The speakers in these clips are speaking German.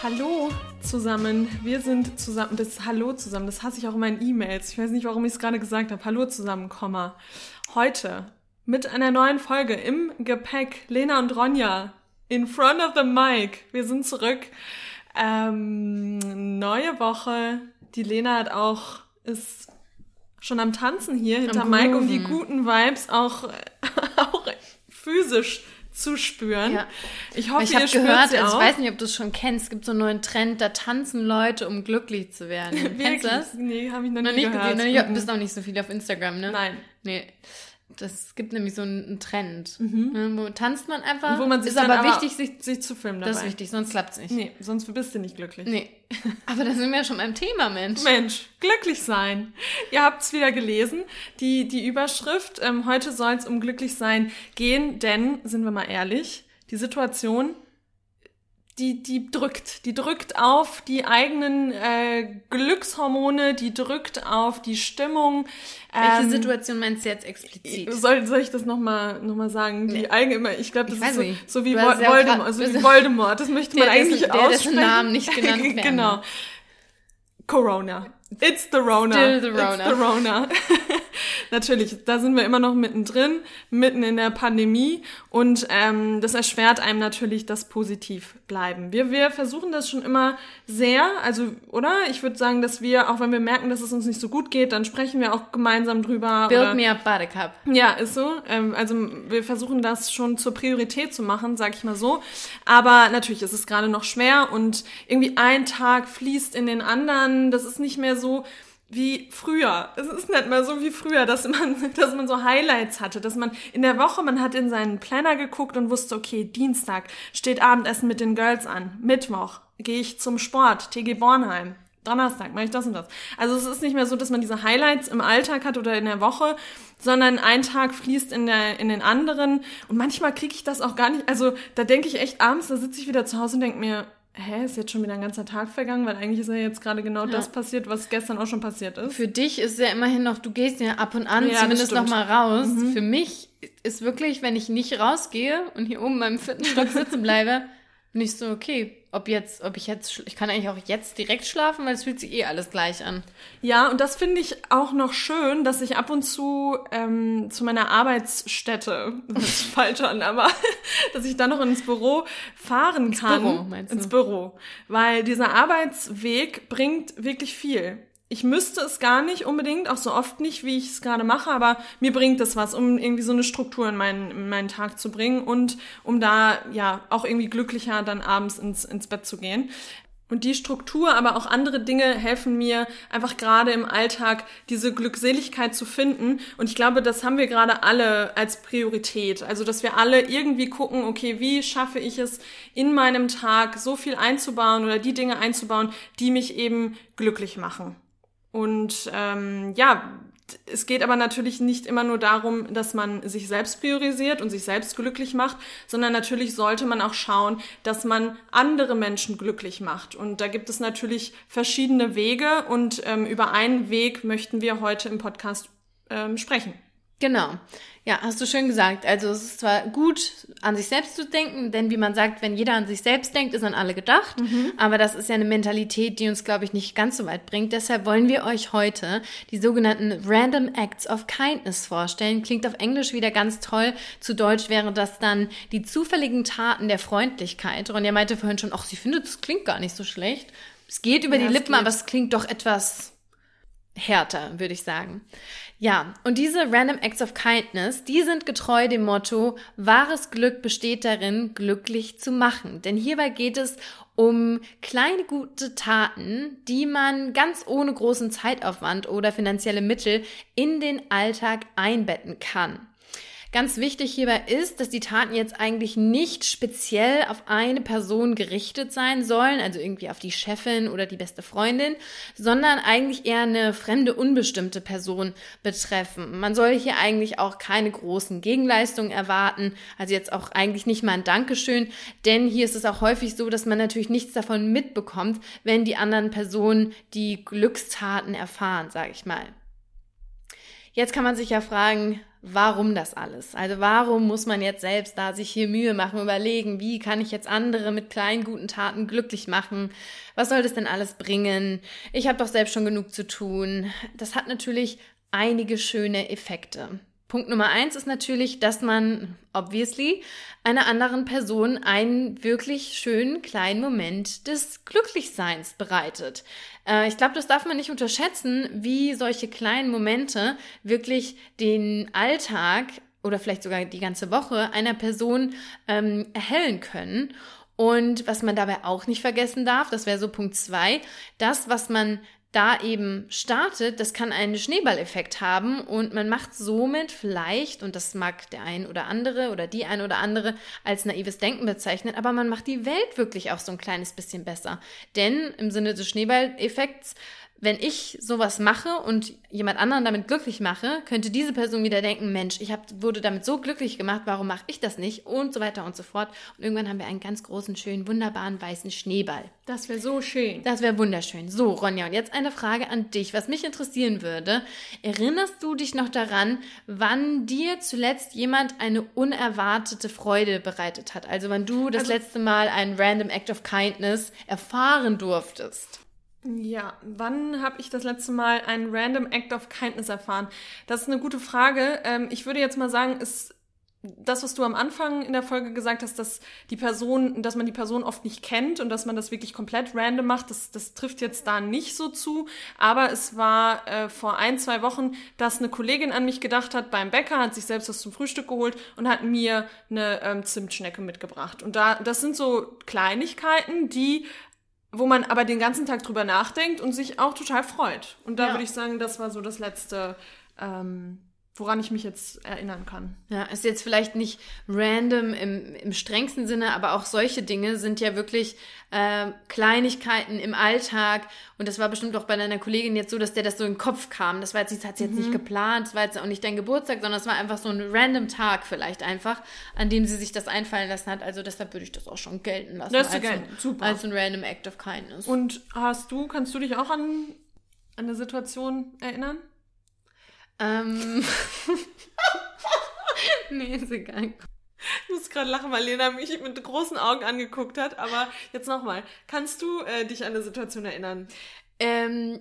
Hallo zusammen. Wir sind zusammen. Das Hallo zusammen, das hasse ich auch in meinen E-Mails. Ich weiß nicht, warum ich es gerade gesagt habe. Hallo zusammen, Komma. Heute mit einer neuen Folge im Gepäck. Lena und Ronja in front of the mic. Wir sind zurück. Ähm, neue Woche. Die Lena hat auch ist schon am Tanzen hier hinter Mike, um die guten Vibes auch, auch physisch zu spüren. Ja. Ich hoffe, ich ihr spürt gehört, sie also auch. ich weiß nicht, ob du es schon kennst, es gibt so einen neuen Trend, da tanzen Leute, um glücklich zu werden. Kennst du das? Nee, habe ich noch, Noch nie nicht gehört. gesehen, ne? Mhm. Du bist noch nicht so viel auf Instagram, ne? Nein. Nee. Das gibt nämlich so einen Trend. Ne? Wo tanzt man einfach. Wo man sich ist aber, aber wichtig, sich. sich zu filmen dabei. Das ist wichtig, sonst klappt's nicht. Nee, sonst bist du nicht glücklich. Nee. Aber da sind wir ja schon beim Thema, Mensch. Mensch, glücklich sein. Ihr habt es wieder gelesen, die, die Überschrift. Ähm, heute soll es um glücklich sein gehen, denn, sind wir mal ehrlich, die Situation, die, die drückt. Die drückt auf die eigenen äh, Glückshormone, die drückt auf die Stimmung. Welche Ähm, Situation meinst du jetzt explizit? Soll, soll ich das nochmal noch mal sagen? Die Nee. allgemeine, ich glaube, das Ich ist so, nicht. so wie Vol ja Voldemort, so wie Voldemort. Das möchte man Der, eigentlich dessen- der, dessen aussprechen. Namen nicht genannt werden genau. Corona. It's the Rona. Still the It's Rona. the Rona. Natürlich, da sind wir immer noch mittendrin, mitten in der Pandemie und ähm, das erschwert einem natürlich das Positivbleiben. Wir, wir versuchen das schon immer sehr, also, oder? Ich würde sagen, dass wir, auch wenn wir merken, dass es uns nicht so gut geht, dann sprechen wir auch gemeinsam drüber. Build oder, me up, Buttercup. ja, ist so. Ähm, also wir versuchen das schon zur Priorität zu machen, sag ich mal so. Aber natürlich ist es gerade noch schwer und irgendwie ein Tag fließt in den anderen. Das ist nicht mehr so wie früher. Es ist nicht mehr so wie früher, dass man, dass man so Highlights hatte, dass man in der Woche, man hat in seinen Planner geguckt und wusste, okay, Dienstag steht Abendessen mit den Girls an, Mittwoch gehe ich zum Sport, TG Bornheim. Donnerstag mache ich das und das. Also es ist nicht mehr so, dass man diese Highlights im Alltag hat oder in der Woche, sondern ein Tag fließt in, der, in den anderen. Und manchmal kriege ich das auch gar nicht. Also da denke ich echt abends, da sitze ich wieder zu Hause und denke mir, hä, ist jetzt schon wieder ein ganzer Tag vergangen? Weil eigentlich ist ja jetzt gerade genau das passiert, was gestern auch schon passiert ist. Für dich ist ja immerhin noch, du gehst ja ab und an Ja, zumindest noch. Mhm. mal raus. Für mich ist wirklich, wenn ich nicht rausgehe und hier oben beim vierten Stock sitzen bleibe, bin ich so, okay, ob jetzt, ob ich jetzt, ich kann eigentlich auch jetzt direkt schlafen, weil es fühlt sich eh alles gleich an. Ja, und das finde ich auch noch schön, dass ich ab und zu ähm, zu meiner Arbeitsstätte, das ist falsch an, aber dass ich dann noch ins Büro fahren kann. Büro, meinst du? Ins Büro. Weil dieser Arbeitsweg bringt wirklich viel. Ich müsste es gar nicht unbedingt, auch so oft nicht, wie ich es gerade mache, aber mir bringt es was, um irgendwie so eine Struktur in meinen, in meinen Tag zu bringen und um da ja auch irgendwie glücklicher dann abends ins, ins Bett zu gehen. Und die Struktur, aber auch andere Dinge helfen mir einfach gerade im Alltag diese Glückseligkeit zu finden. Und ich glaube, das haben wir gerade alle als Priorität. Also, dass wir alle irgendwie gucken, okay, wie schaffe ich es in meinem Tag so viel einzubauen oder die Dinge einzubauen, die mich eben glücklich machen. Und ähm, ja, es geht aber natürlich nicht immer nur darum, dass man sich selbst priorisiert und sich selbst glücklich macht, sondern natürlich sollte man auch schauen, dass man andere Menschen glücklich macht. Und da gibt es natürlich verschiedene Wege und ähm, über einen Weg möchten wir heute im Podcast ähm, sprechen. Genau. Ja, hast du schön gesagt. Also es ist zwar gut, an sich selbst zu denken, denn wie man sagt, wenn jeder an sich selbst denkt, ist an alle gedacht. Aber das ist ja eine Mentalität, die uns, glaube ich, nicht ganz so weit bringt. Deshalb wollen wir euch heute die sogenannten Random Acts of Kindness vorstellen. Klingt auf Englisch wieder ganz toll. Zu Deutsch wäre das dann die zufälligen Taten der Freundlichkeit. Ronja meinte vorhin schon, ach, sie findet, das klingt gar nicht so schlecht. Es geht über Ja, die es Lippen, geht. aber es klingt doch etwas härter, würde ich sagen. Ja, und diese Random Acts of Kindness, die sind getreu dem Motto, wahres Glück besteht darin, glücklich zu machen. Denn hierbei geht es um kleine gute Taten, die man ganz ohne großen Zeitaufwand oder finanzielle Mittel in den Alltag einbetten kann. Ganz wichtig hierbei ist, dass die Taten jetzt eigentlich nicht speziell auf eine Person gerichtet sein sollen, also irgendwie auf die Chefin oder die beste Freundin, sondern eigentlich eher eine fremde, unbestimmte Person betreffen. Man soll hier eigentlich auch keine großen Gegenleistungen erwarten, also jetzt auch eigentlich nicht mal ein Dankeschön, denn hier ist es auch häufig so, dass man natürlich nichts davon mitbekommt, wenn die anderen Personen die Glückstaten erfahren, sage ich mal. Jetzt kann man sich ja fragen, warum das alles? Also warum muss man jetzt selbst da sich hier Mühe machen, überlegen, wie kann ich jetzt andere mit kleinen guten Taten glücklich machen? Was soll das denn alles bringen? Ich habe doch selbst schon genug zu tun. Das hat natürlich einige schöne Effekte. Punkt Nummer eins ist natürlich, dass man, obviously, einer anderen Person einen wirklich schönen kleinen Moment des Glücklichseins bereitet. Äh, ich glaube, das darf man nicht unterschätzen, wie solche kleinen Momente wirklich den Alltag oder vielleicht sogar die ganze Woche einer Person ähm, erhellen können. Und was man dabei auch nicht vergessen darf, das wäre so Punkt zwei, das, was man da eben startet, das kann einen Schneeballeffekt haben und man macht somit vielleicht, und das mag der ein oder andere oder die ein oder andere als naives Denken bezeichnen, aber man macht die Welt wirklich auch so ein kleines bisschen besser. Denn im Sinne des Schneeballeffekts wenn ich sowas mache und jemand anderen damit glücklich mache, könnte diese Person wieder denken, Mensch, ich hab, wurde damit so glücklich gemacht, warum mache ich das nicht? Und so weiter und so fort. Und irgendwann haben wir einen ganz großen, schönen, wunderbaren weißen Schneeball. Das wäre so schön. Das wäre wunderschön. So, Ronja, und jetzt eine Frage an dich, was mich interessieren würde. Erinnerst du dich noch daran, wann dir zuletzt jemand eine unerwartete Freude bereitet hat? Also wann du das also, letzte Mal einen Random Act of Kindness erfahren durftest? Ja, wann habe ich das letzte Mal einen Random Act of Kindness erfahren? Das ist eine gute Frage. Ähm, ich würde jetzt mal sagen, ist das, was du am Anfang in der Folge gesagt hast, dass die Person, dass man die Person oft nicht kennt und dass man das wirklich komplett random macht, das, das trifft jetzt da nicht so zu. Aber es war äh, vor ein, zwei Wochen, dass eine Kollegin an mich gedacht hat beim Bäcker, hat sich selbst was zum Frühstück geholt und hat mir eine ähm, Zimtschnecke mitgebracht. Und da, das sind so Kleinigkeiten, die wo man aber den ganzen Tag drüber nachdenkt und sich auch total freut. Und da ja. würde ich sagen, das war so das letzte, ähm, woran ich mich jetzt erinnern kann. Ja, ist jetzt vielleicht nicht random im, im strengsten Sinne, aber auch solche Dinge sind ja wirklich äh, Kleinigkeiten im Alltag. Und das war bestimmt auch bei deiner Kollegin jetzt so, dass der das so in den Kopf kam. Das war jetzt, das hat sie jetzt mhm. nicht geplant, das war jetzt auch nicht dein Geburtstag, sondern es war einfach so ein random Tag vielleicht einfach, an dem sie sich das einfallen lassen hat. Also deshalb würde ich das auch schon gelten lassen. Das ist als, ein, super. als ein random Act of Kindness. Und hast du, kannst du dich auch an, an eine Situation erinnern? Ähm. nee, ist egal. Ich muss gerade lachen, weil Lena mich mit großen Augen angeguckt hat. Aber jetzt nochmal. Kannst du äh, dich an eine Situation erinnern? Ähm,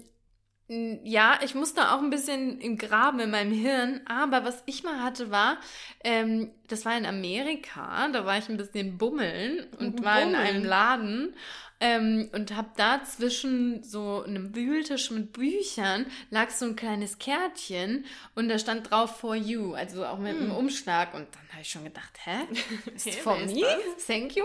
ja, ich musste auch ein bisschen im Graben in meinem Hirn, aber was ich mal hatte war, ähm, das war in Amerika, da war ich ein bisschen bummeln und bummeln. war in einem Laden ähm, und habe da zwischen so einem Wühltisch mit Büchern lag so ein kleines Kärtchen und da stand drauf for you, also auch mit hm. einem Umschlag. Und dann habe ich schon gedacht, hä? Ist hey, for me? Ist Thank you.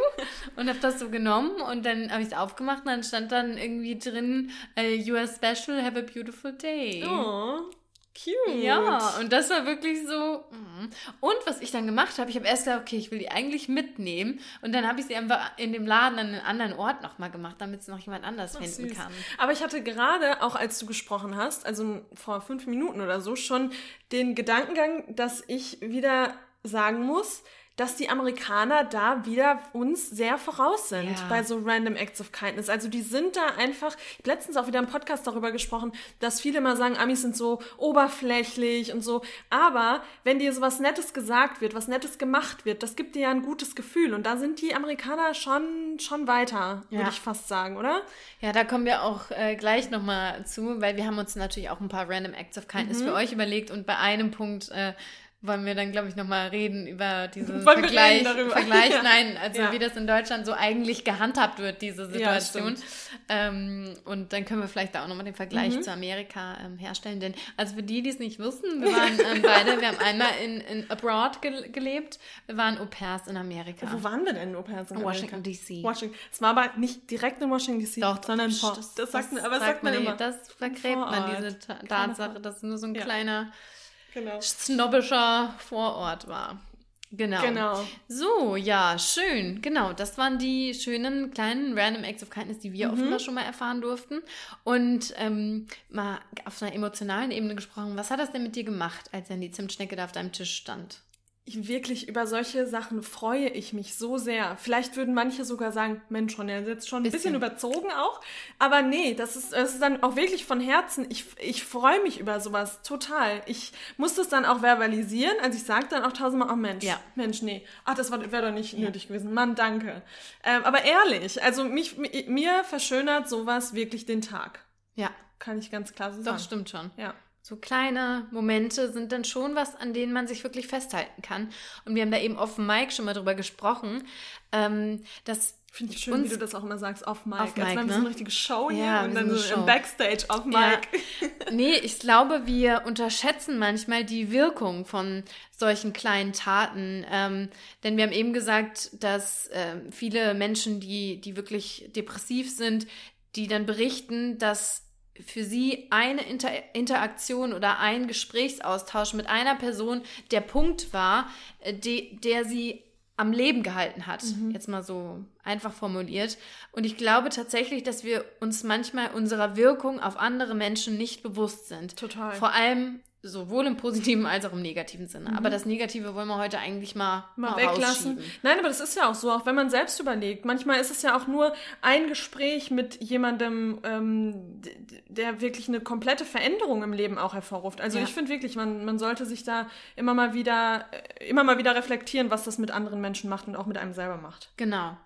Und habe das so genommen und dann habe ich es aufgemacht und dann stand dann irgendwie drin, uh, you are special, have a beautiful day. Oh. Cute. Ja, und das war wirklich so. Mm. Und was ich dann gemacht habe, ich habe erst gedacht, okay, ich will die eigentlich mitnehmen. Und dann habe ich sie einfach in dem Laden an einem anderen Ort nochmal gemacht, damit es noch jemand anders Ach, finden süß. kann. Aber ich hatte gerade, auch als du gesprochen hast, also vor fünf Minuten oder so, schon den Gedankengang, dass ich wieder sagen muss, dass die Amerikaner da wieder uns sehr voraus sind ja. bei so Random Acts of Kindness. Also die sind da einfach, ich habe letztens auch wieder im Podcast darüber gesprochen, dass viele mal sagen, Amis sind so oberflächlich und so. Aber wenn dir so was Nettes gesagt wird, was Nettes gemacht wird, das gibt dir ja ein gutes Gefühl. Und da sind die Amerikaner schon, schon weiter, ja. würde ich fast sagen, oder? Ja, da kommen wir auch äh, gleich nochmal zu, weil wir haben uns natürlich auch ein paar Random Acts of Kindness mhm. für euch überlegt und bei einem Punkt äh, wollen wir dann, glaube ich, nochmal reden über diesen Vergleich. Vergleich, ja. nein, also ja. wie das in Deutschland so eigentlich gehandhabt wird, diese Situation. Ja, ähm, und dann können wir vielleicht da auch nochmal den Vergleich mhm. zu Amerika ähm, herstellen. Denn, also für die, die es nicht wussten, wir waren ähm, beide, wir haben einmal in, in Abroad ge gelebt, wir waren Au pairs in Amerika. Wo waren wir denn Au pairs in Amerika? Washington, D.C. Washington. Es war aber nicht direkt in Washington, D.C., sondern vor. Das, das, sagt man, aber das sagt man, immer. Das vergräbt man, diese Tatsache, dass nur so ein kleiner genau. snobbischer Vorort war. Genau. genau. So, ja, schön. Genau, das waren die schönen kleinen Random Acts of Kindness, die wir mhm. offenbar schon mal erfahren durften. Und ähm, mal auf einer emotionalen Ebene gesprochen, was hat das denn mit dir gemacht, als dann die Zimtschnecke da auf deinem Tisch stand? Ich wirklich über solche Sachen freue ich mich so sehr. Vielleicht würden manche sogar sagen, Mensch, Ron, er ist jetzt schon ein bisschen, bisschen überzogen auch. Aber nee, das ist, das ist dann auch wirklich von Herzen. Ich, ich freue mich über sowas total. Ich muss das dann auch verbalisieren. Also ich sage dann auch tausendmal, oh Mensch, ja. Mensch, nee. Ach, das wäre doch nicht ja. nötig gewesen. Mann, danke. Ähm, aber ehrlich, also mich, mir verschönert sowas wirklich den Tag. Ja. Kann ich ganz klar so sagen. Doch, stimmt schon. Ja. So kleine Momente sind dann schon was, an denen man sich wirklich festhalten kann. Und wir haben da eben auf Mike schon mal drüber gesprochen, ähm, dass Finde ich schön, wie du das auch immer sagst, off Mic. Auf Mic Als wenn wir ne? so eine richtige Show hier ja, und dann so Show. im Backstage auf Mic. Ja. Nee, ich glaube, wir unterschätzen manchmal die Wirkung von solchen kleinen Taten. Ähm, denn wir haben eben gesagt, dass äh, viele Menschen, die, die wirklich depressiv sind, die dann berichten, dass für sie eine Inter Interaktion oder ein Gesprächsaustausch mit einer Person der Punkt war, äh, de der sie am Leben gehalten hat. Mhm. Jetzt mal so einfach formuliert. Und ich glaube tatsächlich, dass wir uns manchmal unserer Wirkung auf andere Menschen nicht bewusst sind. Total. Vor allem sowohl im positiven als auch im negativen Sinne. Mhm. Aber das Negative wollen wir heute eigentlich mal, mal, mal weglassen. Nein, aber das ist ja auch so, auch wenn man selbst überlegt. Manchmal ist es ja auch nur ein Gespräch mit jemandem, ähm, der wirklich eine komplette Veränderung im Leben auch hervorruft. Also ja. ich finde wirklich, man, man sollte sich da immer mal wieder, äh, immer mal wieder reflektieren, was das mit anderen Menschen macht und auch mit einem selber macht. Genau.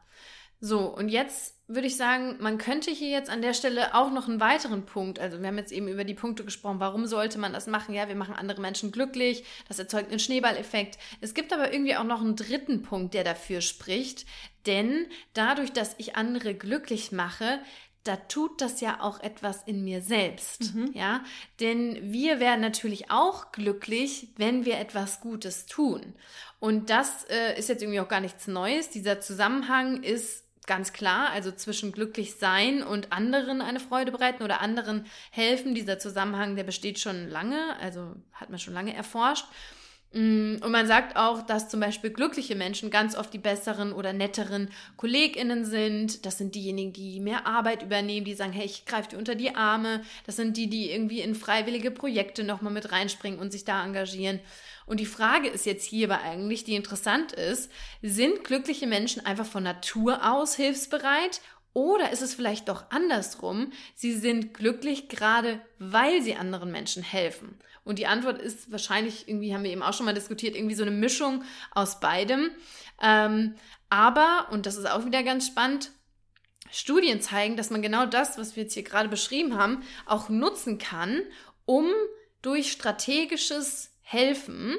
So, und jetzt würde ich sagen, man könnte hier jetzt an der Stelle auch noch einen weiteren Punkt, also wir haben jetzt eben über die Punkte gesprochen, warum sollte man das machen? Ja, wir machen andere Menschen glücklich, das erzeugt einen Schneeballeffekt. Es gibt aber irgendwie auch noch einen dritten Punkt, der dafür spricht, denn dadurch, dass ich andere glücklich mache, da tut das ja auch etwas in mir selbst, mhm. ja, denn wir werden natürlich auch glücklich, wenn wir etwas Gutes tun. Und das äh, ist jetzt irgendwie auch gar nichts Neues. Dieser Zusammenhang ist ganz klar, also zwischen glücklich sein und anderen eine Freude bereiten oder anderen helfen. Dieser Zusammenhang, der besteht schon lange, also hat man schon lange erforscht. Mm, und man sagt auch, dass zum Beispiel glückliche Menschen ganz oft die besseren oder netteren KollegInnen sind. Das sind diejenigen, die mehr Arbeit übernehmen, die sagen, hey, ich greife dir unter die Arme. Das sind die, die irgendwie in freiwillige Projekte nochmal mit reinspringen und sich da engagieren. Und die Frage ist jetzt hierbei eigentlich, die interessant ist, sind glückliche Menschen einfach von Natur aus hilfsbereit oder ist es vielleicht doch andersrum? Sie sind glücklich gerade, weil sie anderen Menschen helfen. Und die Antwort ist wahrscheinlich, irgendwie haben wir eben auch schon mal diskutiert, irgendwie so eine Mischung aus beidem. Ähm, aber, und das ist auch wieder ganz spannend, Studien zeigen, dass man genau das, was wir jetzt hier gerade beschrieben haben, auch nutzen kann, um durch strategisches helfen,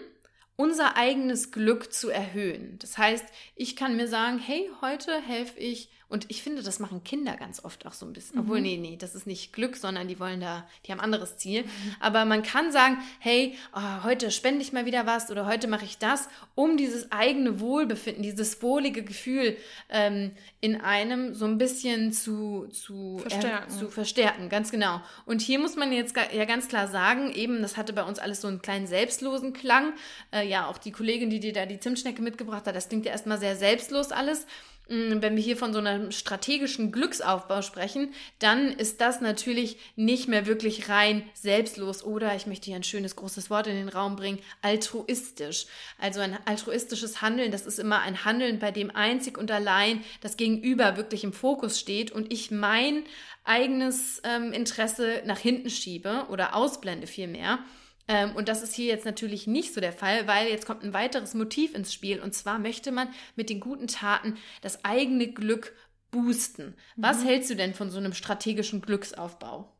unser eigenes Glück zu erhöhen. Das heißt, ich kann mir sagen, hey, heute helfe ich und ich finde, das machen Kinder ganz oft auch so ein bisschen. Mhm. Obwohl, nee, nee, das ist nicht Glück, sondern die wollen da, die haben anderes Ziel. Mhm. Aber man kann sagen, hey, oh, heute spende ich mal wieder was oder heute mache ich das, um dieses eigene Wohlbefinden, dieses wohlige Gefühl ähm, in einem so ein bisschen zu, zu, verstärken. Äh, zu verstärken. Ganz genau. Und hier muss man jetzt ja ganz klar sagen, eben, das hatte bei uns alles so einen kleinen selbstlosen Klang. Äh, ja, auch die Kollegin, die dir da die Zimtschnecke mitgebracht hat, das klingt ja erstmal sehr selbstlos alles. Mm, wenn wir hier von so einem strategischen Glücksaufbau sprechen, dann ist das natürlich nicht mehr wirklich rein selbstlos oder, ich möchte hier ein schönes großes Wort in den Raum bringen, altruistisch. Also ein altruistisches Handeln, das ist immer ein Handeln, bei dem einzig und allein das Gegenüber wirklich im Fokus steht und ich mein eigenes ähm, Interesse nach hinten schiebe oder ausblende vielmehr. Ähm, und das ist hier jetzt natürlich nicht so der Fall, weil jetzt kommt ein weiteres Motiv ins Spiel. Und zwar möchte man mit den guten Taten das eigene Glück boosten. Was mhm. hältst du denn von so einem strategischen Glücksaufbau?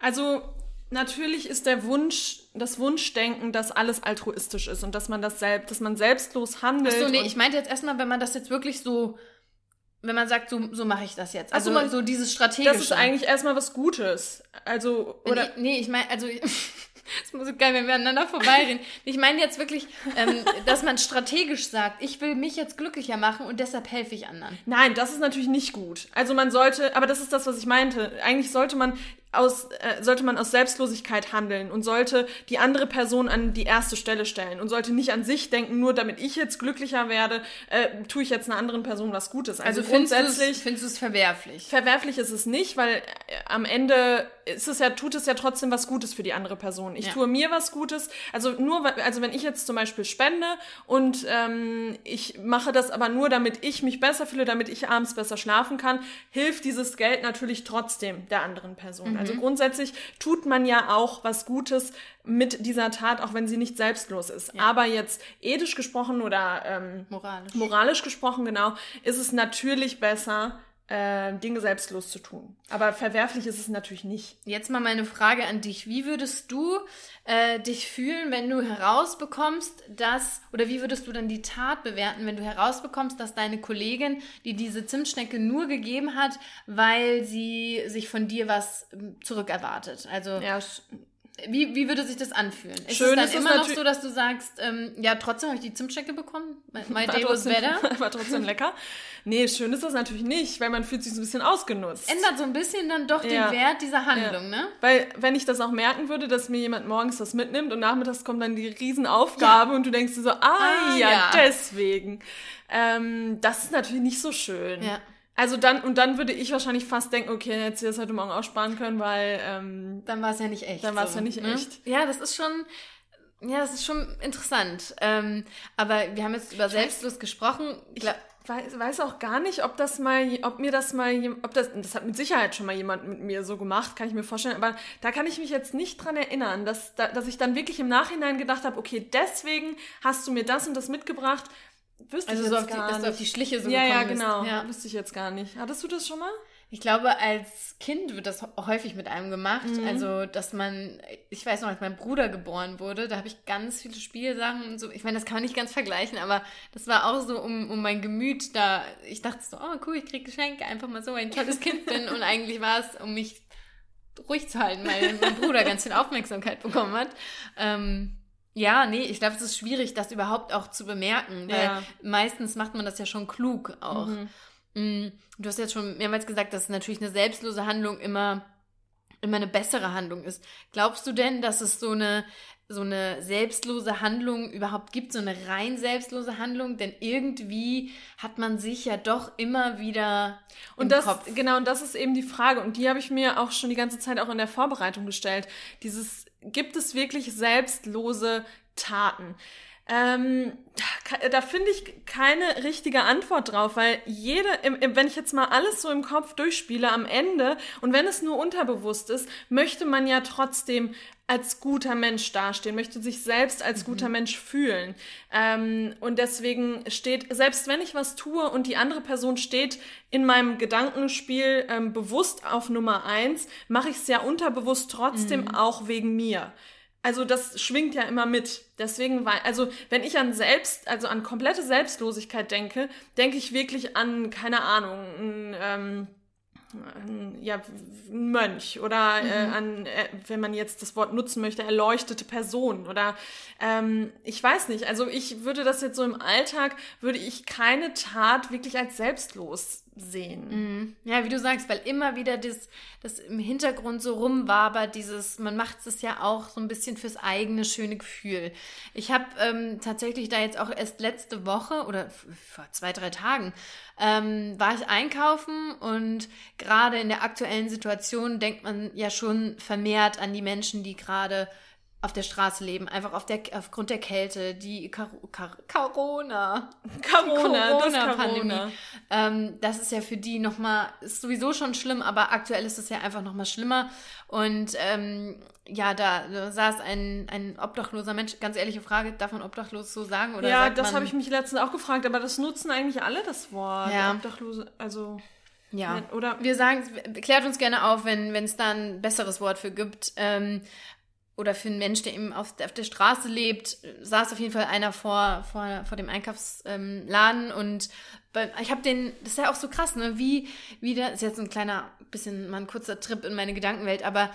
Also natürlich ist der Wunsch, das Wunschdenken, dass alles altruistisch ist und dass man das selbst, dass man selbstlos handelt. Achso, nee, ich meinte jetzt erstmal, wenn man das jetzt wirklich so wenn man sagt, so, so mache ich das jetzt. Also, also man, so dieses strategische. Das ist eigentlich erstmal was Gutes. Also, oder. Nee, nee ich meine, also Das muss so geil, wenn wir aneinander vorbeireden. Ich meine jetzt wirklich, ähm, dass man strategisch sagt, ich will mich jetzt glücklicher machen und deshalb helfe ich anderen. Nein, das ist natürlich nicht gut. Also man sollte, aber das ist das, was ich meinte. Eigentlich sollte man aus, äh, sollte man aus Selbstlosigkeit handeln und sollte die andere Person an die erste Stelle stellen und sollte nicht an sich denken, nur damit ich jetzt glücklicher werde, äh, tue ich jetzt einer anderen Person was Gutes. Also, also grundsätzlich findest du es verwerflich? Verwerflich ist es nicht, weil äh, am Ende ist es ja, tut es ja trotzdem was Gutes für die andere Person. Ich ja. tue mir was Gutes. Also nur, also wenn ich jetzt zum Beispiel spende und ähm, ich mache das aber nur, damit ich mich besser fühle, damit ich abends besser schlafen kann, hilft dieses Geld natürlich trotzdem der anderen Person. Mhm. Also grundsätzlich tut man ja auch was Gutes mit dieser Tat, auch wenn sie nicht selbstlos ist. Ja. Aber jetzt ethisch gesprochen oder ähm, moralisch. moralisch gesprochen, genau, ist es natürlich besser, äh, Dinge selbstlos zu tun. Aber verwerflich ist es natürlich nicht. Jetzt mal meine Frage an dich. Wie würdest du äh, dich fühlen, wenn du herausbekommst, dass, oder wie würdest du dann die Tat bewerten, wenn du herausbekommst, dass deine Kollegin, die diese Zimtschnecke nur gegeben hat, weil sie sich von dir was ähm, zurückerwartet? Also ja, wie, wie würde sich das anfühlen? Ist Schön es dann immer noch so, dass du sagst, ähm, ja, trotzdem habe ich die Zimtstecke bekommen? My day was better? War trotzdem lecker. Nee, schön ist das natürlich nicht, weil man fühlt sich so ein bisschen ausgenutzt. Ändert so ein bisschen dann doch ja. den Wert dieser Handlung, ja. ne? Weil, wenn ich das auch merken würde, dass mir jemand morgens das mitnimmt und nachmittags kommt dann die Riesenaufgabe ja. und du denkst dir so, ah, ah ja, deswegen. Ähm, das ist natürlich nicht so schön. Ja. Also dann, und dann würde ich wahrscheinlich fast denken, okay, jetzt hier das heute Morgen aussparen können, weil ähm, dann war es ja nicht echt. Dann war es so, ja nicht ne? echt. Ja, das ist schon, ja, das ist schon interessant. Ähm, aber wir haben jetzt über Selbstlos gesprochen. Ich weiß, weiß auch gar nicht, ob das mal, ob mir das mal, ob das, das hat mit Sicherheit schon mal jemand mit mir so gemacht, kann ich mir vorstellen. Aber da kann ich mich jetzt nicht dran erinnern, dass, dass ich dann wirklich im Nachhinein gedacht habe, okay, deswegen hast du mir das und das mitgebracht Wüsste also ich jetzt so gar die, nicht. dass du auf die Schliche so ja, Ja, genau. Ja. Wüsste ich jetzt gar nicht. Hattest du das schon mal? Ich glaube, als Kind wird das häufig mit einem gemacht. Mhm. Also, dass man, ich weiß noch, als mein Bruder geboren wurde, da habe ich ganz viele Spielsachen und so. Ich meine, das kann man nicht ganz vergleichen, aber das war auch so um, um mein Gemüt da. Ich dachte so, oh cool, ich kriege Geschenke, einfach mal so ein tolles Kind bin. Und eigentlich war es, um mich ruhig zu halten, weil mein Bruder ganz viel Aufmerksamkeit bekommen hat. Ähm, ja, nee, ich glaube, es ist schwierig, das überhaupt auch zu bemerken, weil ja. meistens macht man das ja schon klug auch. Mhm. Mm, du hast jetzt schon mehrmals gesagt, dass natürlich eine selbstlose Handlung immer, immer eine bessere Handlung ist. Glaubst du denn, dass es so eine, so eine selbstlose Handlung überhaupt gibt, so eine rein selbstlose Handlung? Denn irgendwie hat man sich ja doch immer wieder und das Kopf. genau und das ist eben die Frage und die habe ich mir auch schon die ganze Zeit auch in der Vorbereitung gestellt. Dieses gibt es wirklich selbstlose Taten? Ähm, da finde ich keine richtige Antwort drauf, weil jede, wenn ich jetzt mal alles so im Kopf durchspiele, am Ende, und wenn es nur unterbewusst ist, möchte man ja trotzdem als guter Mensch dastehen, möchte sich selbst als mhm. guter Mensch fühlen. Ähm, und deswegen steht, selbst wenn ich was tue und die andere Person steht in meinem Gedankenspiel ähm, bewusst auf Nummer eins, mache ich es ja unterbewusst trotzdem mhm. auch wegen mir. Also das schwingt ja immer mit. Deswegen war, also wenn ich an Selbst, also an komplette Selbstlosigkeit denke, denke ich wirklich an, keine Ahnung, ein, ähm, ja, Mönch oder äh, mhm. äh, an, äh, wenn man jetzt das Wort nutzen möchte, erleuchtete Person oder ähm, ich weiß nicht, also ich würde das jetzt so im Alltag, würde ich keine Tat wirklich als selbstlos sehen. Mhm. Ja, wie du sagst, weil immer wieder das, das im Hintergrund so rumwabert, dieses, man macht es ja auch so ein bisschen fürs eigene schöne Gefühl. Ich habe ähm, tatsächlich da jetzt auch erst letzte Woche oder vor zwei, drei Tagen ähm, war ich einkaufen und gerade in der aktuellen Situation denkt man ja schon vermehrt an die Menschen, die gerade auf der Straße leben, einfach auf der, aufgrund der Kälte, die Kar Kar Corona, Corona, Corona-Pandemie. Das, ähm, das ist ja für die nochmal, ist sowieso schon schlimm, aber aktuell ist es ja einfach nochmal schlimmer. Und ähm, ja, da, da saß ein, ein obdachloser Mensch, ganz ehrliche Frage, darf man obdachlos so sagen? Oder ja, das habe ich mich letztens auch gefragt, aber das nutzen eigentlich alle das Wort. Ja. Obdachlose, also. Ja, oder wir sagen, klärt uns gerne auf, wenn es da ein besseres Wort für gibt. Ähm, oder für einen Mensch, der eben auf, auf der Straße lebt, saß auf jeden Fall einer vor, vor, vor dem Einkaufsladen und bei, ich habe den, das ist ja auch so krass, ne, wie, wie der, ist jetzt ein kleiner, bisschen mal ein kurzer Trip in meine Gedankenwelt, aber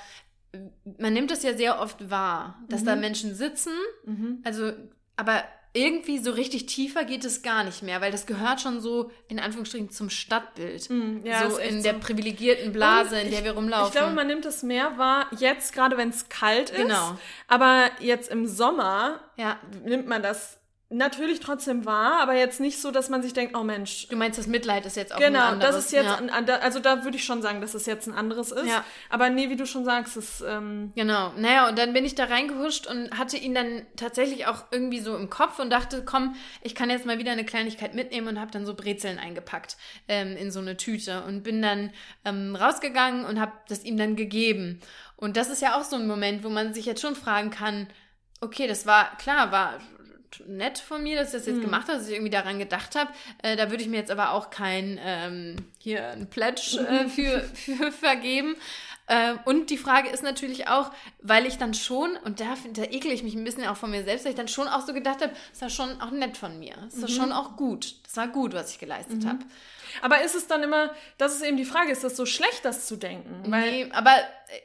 man nimmt das ja sehr oft wahr, dass mhm. da Menschen sitzen, mhm. also, aber irgendwie so richtig tiefer geht es gar nicht mehr, weil das gehört schon so in Anführungsstrichen zum Stadtbild. Mm, ja, so in so. der privilegierten Blase, Und in der ich- wir rumlaufen. Ich glaube, man nimmt es mehr wahr, jetzt gerade wenn es kalt ist. Genau. Aber jetzt im Sommer ja. nimmt man das natürlich trotzdem wahr, aber jetzt nicht so, dass man sich denkt, oh Mensch. Du meinst, das Mitleid ist jetzt auch ein Genau, anderes. das ist jetzt, ja. ein, also da würde ich schon sagen, dass es jetzt ein anderes ist. Ja. Aber nee, wie du schon sagst, es, ähm, Genau, naja, und dann bin ich da reingehuscht und hatte ihn dann tatsächlich auch irgendwie so im Kopf und dachte, komm, ich kann jetzt mal wieder eine Kleinigkeit mitnehmen und habe dann so Brezeln eingepackt ähm, in so eine Tüte und bin dann ähm, rausgegangen und habe das ihm dann gegeben. Und das ist ja auch so ein Moment, wo man sich jetzt schon fragen kann, okay, das war, klar, war nett von mir, dass ich das jetzt gemacht habe, dass ich irgendwie daran gedacht habe. Äh, da würde ich mir jetzt aber auch kein, ähm, hier ein Pledge äh, für, für vergeben. Äh, und die Frage ist natürlich auch, weil ich dann schon, und da, da ekel ich mich ein bisschen auch von mir selbst, weil ich dann schon auch so gedacht habe, das war schon auch nett von mir. Das war schon auch gut. Das war gut, was ich geleistet habe. aber ist es dann immer, das ist eben die Frage, ist das so schlecht, das zu denken? Weil, Nee, aber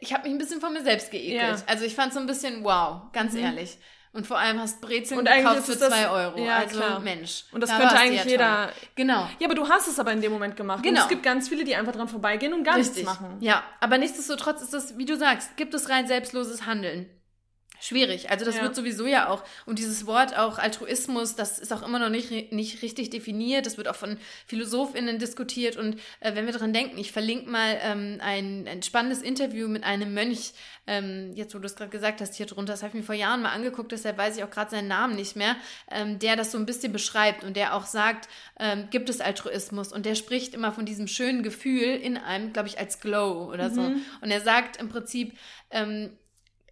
ich habe mich ein bisschen von mir selbst geekelt. Ja. Mhm. Also ich fand so ein bisschen wow, ganz ehrlich. Und vor allem hast Brezeln Und gekauft für es das- zwei Euro. Ja, also klar. Mensch. Und das da könnte eigentlich ja jeder- toll. Genau. ja, aber du hast es aber in dem Moment gemacht. Und Genau. es gibt ganz viele, die einfach dran vorbeigehen und gar Richtig. nichts machen. Ja, aber nichtsdestotrotz ist das, wie du sagst, gibt es rein selbstloses Handeln. Schwierig. Also das Ja. wird sowieso ja auch. Und dieses Wort auch Altruismus, das ist auch immer noch nicht, nicht richtig definiert. Das wird auch von PhilosophInnen diskutiert. Und äh, wenn wir dran denken, ich verlinke mal ähm, ein, ein spannendes Interview mit einem Mönch, ähm, jetzt wo du es gerade gesagt hast, hier drunter, das habe ich mir vor Jahren mal angeguckt, deshalb weiß ich auch gerade seinen Namen nicht mehr, ähm, der das so ein bisschen beschreibt und der auch sagt, ähm, gibt es Altruismus und der spricht immer von diesem schönen Gefühl in einem, glaube ich, als Glow oder so. Und er sagt im Prinzip, ähm,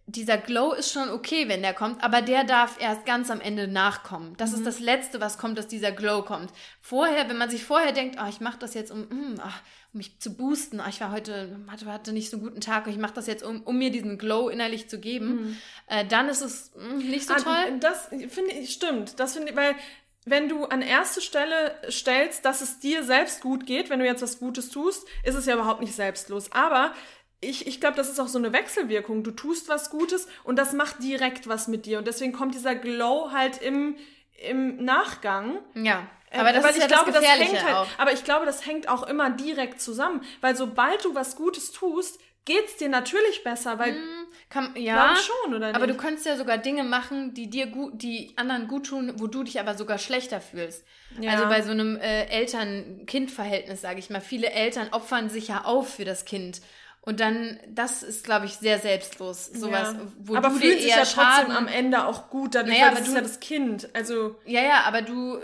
dieser Glow ist schon okay, wenn der kommt, aber der darf erst ganz am Ende nachkommen. Das ist das Letzte, was kommt, dass dieser Glow kommt. Vorher, wenn man sich vorher denkt, ah, ich mache das jetzt, um, mm, ah, um mich zu boosten, ah, ich war heute, hatte, hatte nicht so einen guten Tag, ich mache das jetzt, um, um mir diesen Glow innerlich zu geben, äh, dann ist es mm, nicht so Ah, toll. Das finde ich, stimmt. Das finde ich, weil wenn du an erste Stelle stellst, dass es dir selbst gut geht, wenn du jetzt was Gutes tust, ist es ja überhaupt nicht selbstlos. Aber ich, ich glaube, das ist auch so eine Wechselwirkung. Du tust was Gutes und das macht direkt was mit dir. Und deswegen kommt dieser Glow halt im, im Nachgang. Ja, Äh, aber das weil ist ich ja glaube, das hängt halt, auch. Aber ich glaube, das hängt auch immer direkt zusammen. Weil sobald du was Gutes tust, geht's dir natürlich besser, weil Kann, glaub ja, schon, oder nicht? aber du kannst ja sogar Dinge machen, die dir gut, die anderen gut tun, wo du dich aber sogar schlechter fühlst. Ja. Also bei so einem äh, Eltern-Kind-Verhältnis, sage ich mal. Viele Eltern opfern sich ja auf für das Kind. Und dann, das ist, glaube ich, sehr selbstlos. Sowas, ja. wo aber du fühlt dir sich eher ja trotzdem Schaden am Ende auch gut dadurch, Naja, aber das ist du- ja das Kind. Also Ja, ja, aber du,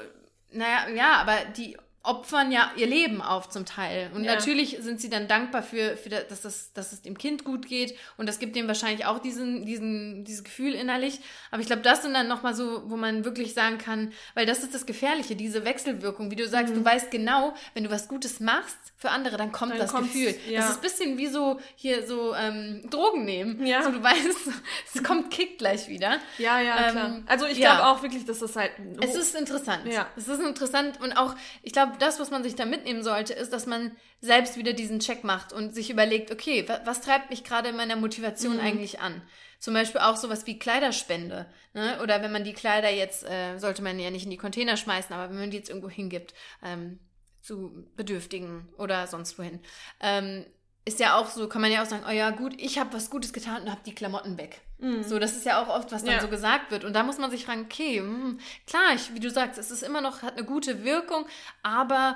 naja, ja, aber die opfern ja ihr Leben auf zum Teil. Und Ja. natürlich sind sie dann dankbar für, für das, dass, das, dass es dem Kind gut geht. Und das gibt dem wahrscheinlich auch diesen, diesen, dieses Gefühl innerlich. Aber ich glaube, das sind dann nochmal so, wo man wirklich sagen kann, weil das ist das Gefährliche, diese Wechselwirkung. Wie du sagst, du weißt genau, wenn du was Gutes machst für andere, dann kommt Mhm. Dann das Gefühl. ja. Das ist ein bisschen wie so hier so ähm, Drogen nehmen. Ja. So, du weißt, es kommt Kick gleich wieder. ja, ja, Ähm, klar. Also ich ja. glaube auch wirklich, dass das halt Es ist interessant. Ja. Es ist interessant und auch, ich glaube, das, was man sich da mitnehmen sollte, ist, dass man selbst wieder diesen Check macht und sich überlegt, okay, wa was treibt mich gerade in meiner Motivation Mhm. eigentlich an? Zum Beispiel auch sowas wie Kleiderspende. Ne? Oder wenn man die Kleider jetzt, äh, sollte man ja nicht in die Container schmeißen, aber wenn man die jetzt irgendwo hingibt, ähm, zu Bedürftigen oder sonst wohin. Ähm, ist ja auch so, kann man ja auch sagen, oh ja, gut, ich habe was Gutes getan und habe die Klamotten weg. So, das ist ja auch oft, was dann Ja. so gesagt wird. Und da muss man sich fragen, okay, hm, klar, ich, wie du sagst, es ist immer noch, hat eine gute Wirkung, aber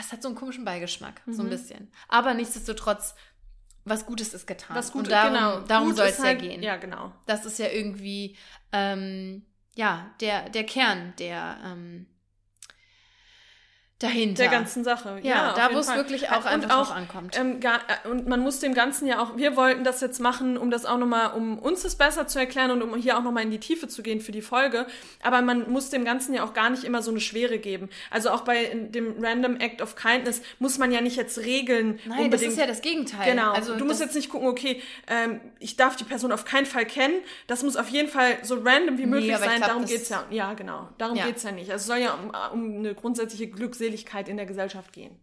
es hat so einen komischen Beigeschmack, so ein bisschen. Aber nichtsdestotrotz, was Gutes ist getan. was gut und darum, genau. darum soll es halt, ja gehen. Ja, genau. Das ist ja irgendwie, ähm, ja, der, der Kern der, ähm, dahinter. Der ganzen Sache. ja, auf da wo es wirklich auch einfach auch, ankommt. Ähm, gar, äh, und man muss dem Ganzen ja auch, wir wollten das jetzt machen, um das auch nochmal, um uns das besser zu erklären und um hier auch nochmal in die Tiefe zu gehen für die Folge. Aber man muss dem Ganzen ja auch gar nicht immer so eine Schwere geben. Also auch bei dem Random Act of Kindness muss man ja nicht jetzt Regeln Nein, unbedingt. das ist ja das Gegenteil. Genau. Also du musst jetzt nicht gucken, okay, ähm, ich darf die Person auf keinen Fall kennen. Das muss auf jeden Fall so random wie möglich ich sein. glaub, Darum geht's ja. Ja, genau. Darum Ja. geht's ja nicht. Also es soll ja um, um eine grundsätzliche Glückseligkeit in der Gesellschaft gehen.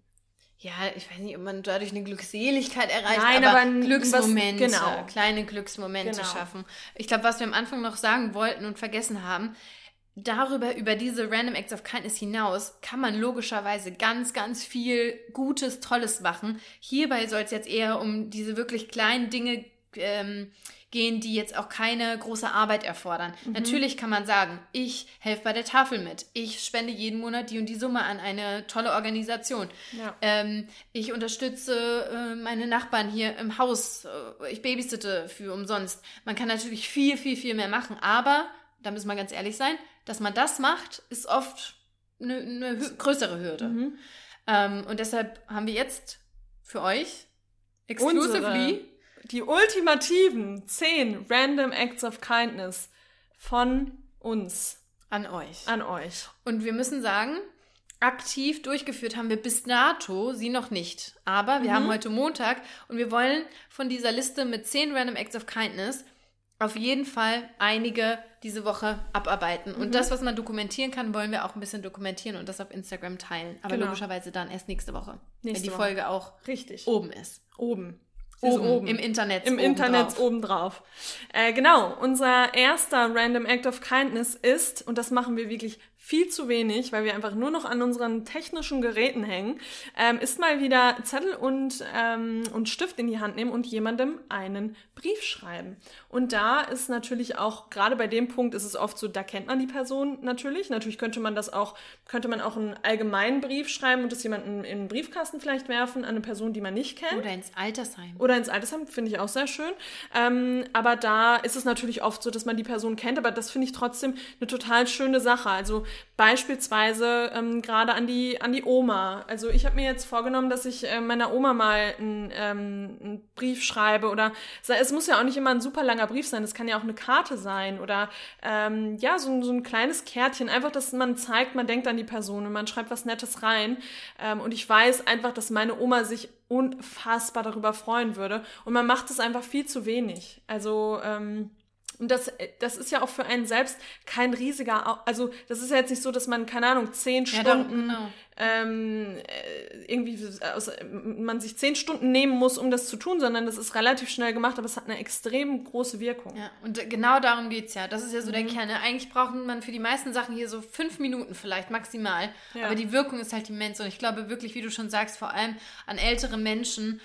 Ja, ich weiß nicht, ob man dadurch eine Glückseligkeit erreicht, Nein, aber, aber Glücksmomente, was- genau. kleine Glücksmomente Genau. schaffen. Ich glaube, was wir am Anfang noch sagen wollten und vergessen haben, darüber, über diese Random Acts of Kindness hinaus, kann man logischerweise ganz, ganz viel Gutes, Tolles machen. Hierbei soll es jetzt eher um diese wirklich kleinen Dinge ähm, gehen, die jetzt auch keine große Arbeit erfordern. Mhm. Natürlich kann man sagen, ich helfe bei der Tafel mit. Ich spende jeden Monat die und die Summe an eine tolle Organisation. Ja. Ähm, ich unterstütze äh, meine Nachbarn hier im Haus. Äh, ich babysitte für umsonst. Man kann natürlich viel, viel, viel mehr machen. Aber, da müssen wir ganz ehrlich sein, dass man das macht, ist oft eine, eine größere Hürde. Mhm. Ähm, und deshalb haben wir jetzt für euch exclusively Unsere die ultimativen zehn Random Acts of Kindness von uns. An euch. An euch. Und wir müssen sagen, aktiv durchgeführt haben wir bis dato sie noch nicht. Aber wir mhm. haben heute Montag und wir wollen von dieser Liste mit zehn Random Acts of Kindness auf jeden Fall einige diese Woche abarbeiten. Und mhm. das, was man dokumentieren kann, wollen wir auch ein bisschen dokumentieren und das auf Instagram teilen. Aber genau. logischerweise dann erst nächste Woche. Nächste wenn die Woche. Folge auch Richtig. oben ist. Oben. Oben, oben, im Internet. Im oben Internet drauf. obendrauf. Äh, genau, unser erster Random Act of Kindness ist, und das machen wir wirklich viel zu wenig, weil wir einfach nur noch an unseren technischen Geräten hängen, ähm, ist mal wieder Zettel und, ähm, und Stift in die Hand nehmen und jemandem einen Brief schreiben. Und da ist natürlich auch, gerade bei dem Punkt ist es oft so, da kennt man die Person natürlich. Natürlich könnte man das auch, könnte man auch einen allgemeinen Brief schreiben und das jemanden in den Briefkasten vielleicht werfen, an eine Person, die man nicht kennt. Oder ins Altersheim. Oder ins Altersheim, finde ich auch sehr schön. Ähm, aber da ist es natürlich oft so, dass man die Person kennt, aber das finde ich trotzdem eine total schöne Sache. Also Beispielsweise ähm, gerade an die, an die Oma. Also ich habe mir jetzt vorgenommen, dass ich äh, meiner Oma mal einen, ähm, einen Brief schreibe oder es muss ja auch nicht immer ein super langer Brief sein, es kann ja auch eine Karte sein oder ähm, ja, so, so ein kleines Kärtchen. Einfach, dass man zeigt, man denkt an die Person und man schreibt was Nettes rein. Ähm, und ich weiß einfach, dass meine Oma sich unfassbar darüber freuen würde. Und man macht es einfach viel zu wenig. Also ähm, und das, das ist ja auch für einen selbst kein riesiger, also das ist ja jetzt nicht so, dass man, keine Ahnung, zehn ja, Stunden genau. ähm, äh, irgendwie aus, man sich zehn Stunden nehmen muss, um das zu tun, sondern das ist relativ schnell gemacht, aber es hat eine extrem große Wirkung. Ja, und genau darum geht's ja. Das ist ja so mhm. der Kern. Ne? Eigentlich braucht man für die meisten Sachen hier so fünf Minuten vielleicht maximal. Ja. Aber die Wirkung ist halt immens. Und ich glaube wirklich, wie du schon sagst, vor allem an ältere Menschen,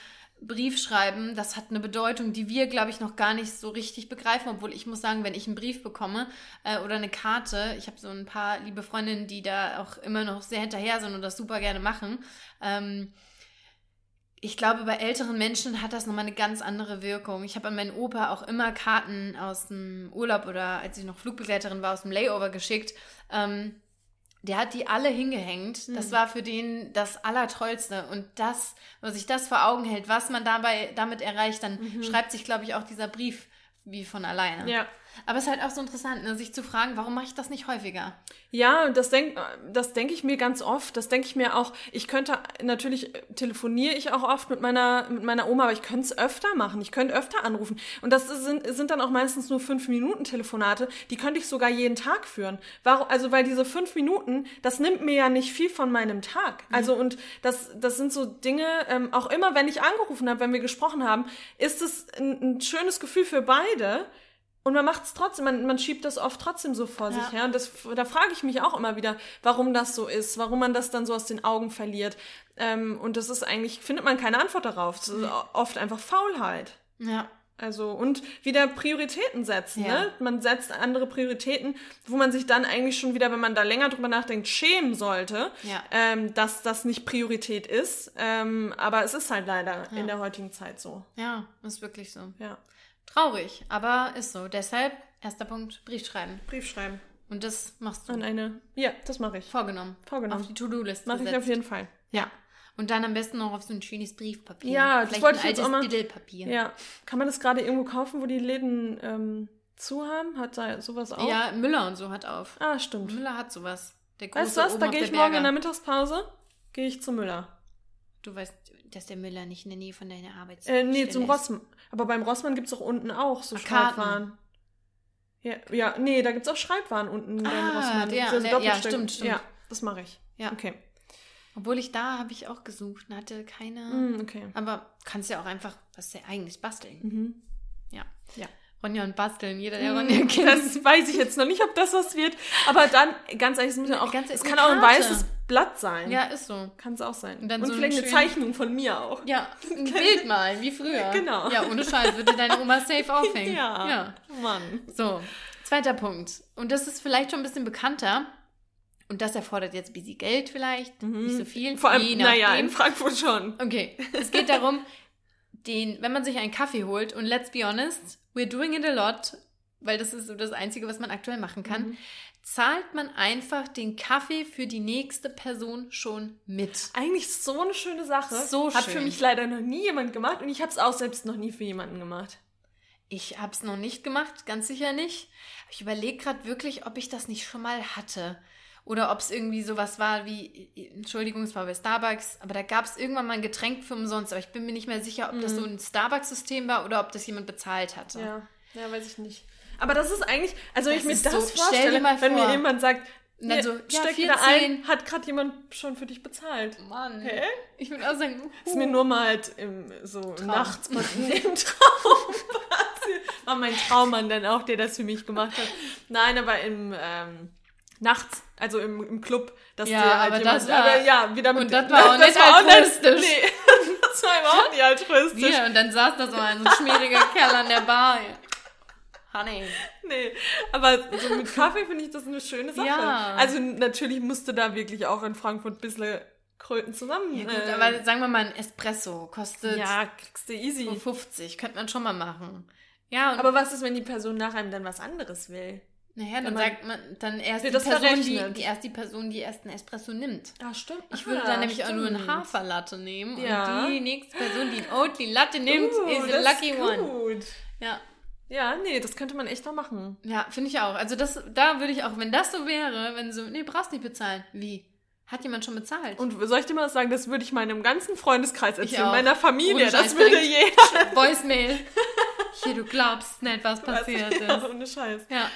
Brief schreiben, das hat eine Bedeutung, die wir, glaube ich, noch gar nicht so richtig begreifen. Obwohl ich muss sagen, wenn ich einen Brief bekomme äh, oder eine Karte, ich habe so ein paar liebe Freundinnen, die da auch immer noch sehr hinterher sind und das super gerne machen. Ähm, ich glaube, bei älteren Menschen hat das nochmal eine ganz andere Wirkung. Ich habe an meinen Opa auch immer Karten aus dem Urlaub oder als ich noch Flugbegleiterin war, aus dem Layover geschickt. Ähm, der hat die alle hingehängt. Das mhm. war für den das Allertollste. Und das, wenn sich das vor Augen hält, was man dabei damit erreicht, dann mhm. schreibt sich, glaube ich, auch dieser Brief wie von alleine. Ja. Aber es ist halt auch so interessant, ne, sich zu fragen, warum mache ich das nicht häufiger? Ja, das denke das denk ich mir ganz oft. Das denke ich mir auch, ich könnte, natürlich telefoniere ich auch oft mit meiner, mit meiner Oma, aber ich könnte es öfter machen. Ich könnte öfter anrufen. Und das sind, sind dann auch meistens nur fünf Minuten Telefonate. Die könnte ich sogar jeden Tag führen. Warum, also, weil diese fünf Minuten, das nimmt mir ja nicht viel von meinem Tag. Also, und das, das sind so Dinge, ähm, auch immer, wenn ich angerufen habe, wenn wir gesprochen haben, ist es ein, ein schönes Gefühl für beide und man macht es trotzdem, man, man schiebt das oft trotzdem so vor ja. sich her. Und das, da frage ich mich auch immer wieder, warum das so ist, warum man das dann so aus den Augen verliert. Ähm, und das ist eigentlich, findet man keine Antwort darauf. Das ist oft einfach Faulheit. Ja. Also, und wieder Prioritäten setzen, ja. ne? Man setzt andere Prioritäten, wo man sich dann eigentlich schon wieder, wenn man da länger drüber nachdenkt, schämen sollte, ja. ähm, dass das nicht Priorität ist. Ähm, aber es ist halt leider ja. in der heutigen Zeit so. Ja, ist wirklich so. Ja. Traurig, aber ist so. Deshalb, erster Punkt, Brief schreiben. Brief schreiben. Und das machst du. An eine, ja, das mache ich. Vorgenommen. Vorgenommen. Auf die To-Do-Liste Mache ich auf jeden Fall. Ja. Und dann am besten noch auf so ein schönes Briefpapier. Ja, Vielleicht das wollte ein ich jetzt auch mal. Diddlepapier. Ja. Kann man das gerade irgendwo kaufen, wo die Läden ähm, zu haben? Hat da sowas auch? Ja, Müller und so hat auf. Ah, stimmt. Müller hat sowas. Der große weißt du was? Da gehe ich morgen in der Mittagspause. Gehe ich zu Müller. Du weißt, dass der Müller nicht in der Nähe von deiner Arbeit äh, Nee, zum Rossmann. Aber beim Rossmann gibt es doch unten auch so Ach, Schreibwaren. Ja, ja, nee, da gibt es auch Schreibwaren unten ah, beim Rossmann. Der, also der, ja, stimmt, stimmt. Ja, das mache ich. Ja. Okay. Obwohl ich da habe ich auch gesucht und hatte keine. Mm, okay. Aber kannst ja auch einfach was ja eigentlich basteln. Mhm. Ja. Ja. Ronja und Basteln, jeder, der Ronja kennt. Das weiß ich jetzt noch nicht, ob das was wird. Aber dann, ganz ehrlich, es muss ja auch, Ganz- es kann auch ein weißes Blatt sein. Ja, ist so. Kann es auch sein. Und dann Und so vielleicht einen eine Zeichnung von mir auch. Ja, ein Bild mal, wie früher. Genau. Ja, ohne Scheiß, würde deine Oma safe aufhängen. Ja. ja. Mann. So, zweiter Punkt. Und das ist vielleicht schon ein bisschen bekannter. Und das erfordert jetzt ein bisschen Geld vielleicht, nicht so viel. Mhm. Vor allem, naja, in Frankfurt schon. Okay, es geht darum, den, wenn man sich einen Kaffee holt und let's be honest, we're doing it a lot, weil das ist so das Einzige, was man aktuell machen kann, Mhm. Zahlt man einfach den Kaffee für die nächste Person schon mit. Eigentlich so eine schöne Sache. So Hat schön. für mich leider noch nie jemand gemacht und ich habe es auch selbst noch nie für jemanden gemacht. Ich habe es noch nicht gemacht, ganz sicher nicht. Ich überlege gerade wirklich, ob ich das nicht schon mal hatte. Oder ob es irgendwie sowas war wie, Entschuldigung, es war bei Starbucks, aber da gab es irgendwann mal ein Getränk für umsonst. Aber ich bin mir nicht mehr sicher, ob das so ein Starbucks-System war oder ob das jemand bezahlt hatte. Mhm. Ja, ja, weiß ich nicht. Aber das ist eigentlich, also Das ich mir das so- stell vorstelle, wenn vor. mir jemand sagt, dann so, ja, steck wieder 14. ein, hat gerade jemand schon für dich bezahlt. Mann. Hä? Ich würde auch sagen, ist mir nur mal halt im, so Traum. nachts mal im Traum. War mein Traummann dann auch, der das für mich gemacht hat. Nein, aber im ähm, nachts, also im, im Club, dass Ja, dir halt aber jemand, das war- aber ja, wieder mit und das war auch nicht war auch nicht- altruistisch. Nee, das war überhaupt nicht altruistisch. wir. Und dann saß da so ein schmieriger Kerl an der Bar. Honey. Nee, aber so mit Kaffee finde ich das eine schöne Sache. Ja. Also natürlich musste da wirklich auch in Frankfurt ein bisschen Kröten zusammen. Ja gut, äh, aber sagen wir mal, ein Espresso kostet ja, kriegst du easy. 50. Könnte man schon mal machen. Ja, Aber was ist, wenn die Person nach einem dann was anderes will? naja, dann man- sagt man, dann erst die Person, die, verrechnet? die erst die Person, die erst einen Espresso nimmt. Ja, stimmt. Ich würde dann nämlich auch nur einen Haferlatte nehmen Ja. und die nächste Person, die einen Oatly Latte nimmt, Uh, ist a lucky ist one. gut. Ja. Ja, nee, das könnte man echt mal machen. Ja, finde ich auch. Also das, da würde ich auch, wenn das so wäre, wenn so, nee, brauchst nicht bezahlen. Wie? Hat jemand schon bezahlt? Und soll ich dir mal sagen, das würde ich meinem ganzen Freundeskreis erzählen, meiner Familie, das würde jeder. Voicemail. Hier, du glaubst nicht, was passiert ja, ist. ohne Scheiß. Ja.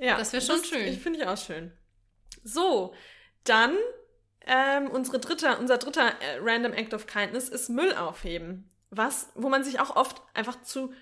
Ja, Das wär schon schön. Ich finde ich auch schön. So, dann ähm, unsere dritte, unser dritter äh, Random Act of Kindness ist Müll aufheben. Was, wo man sich auch oft einfach zu,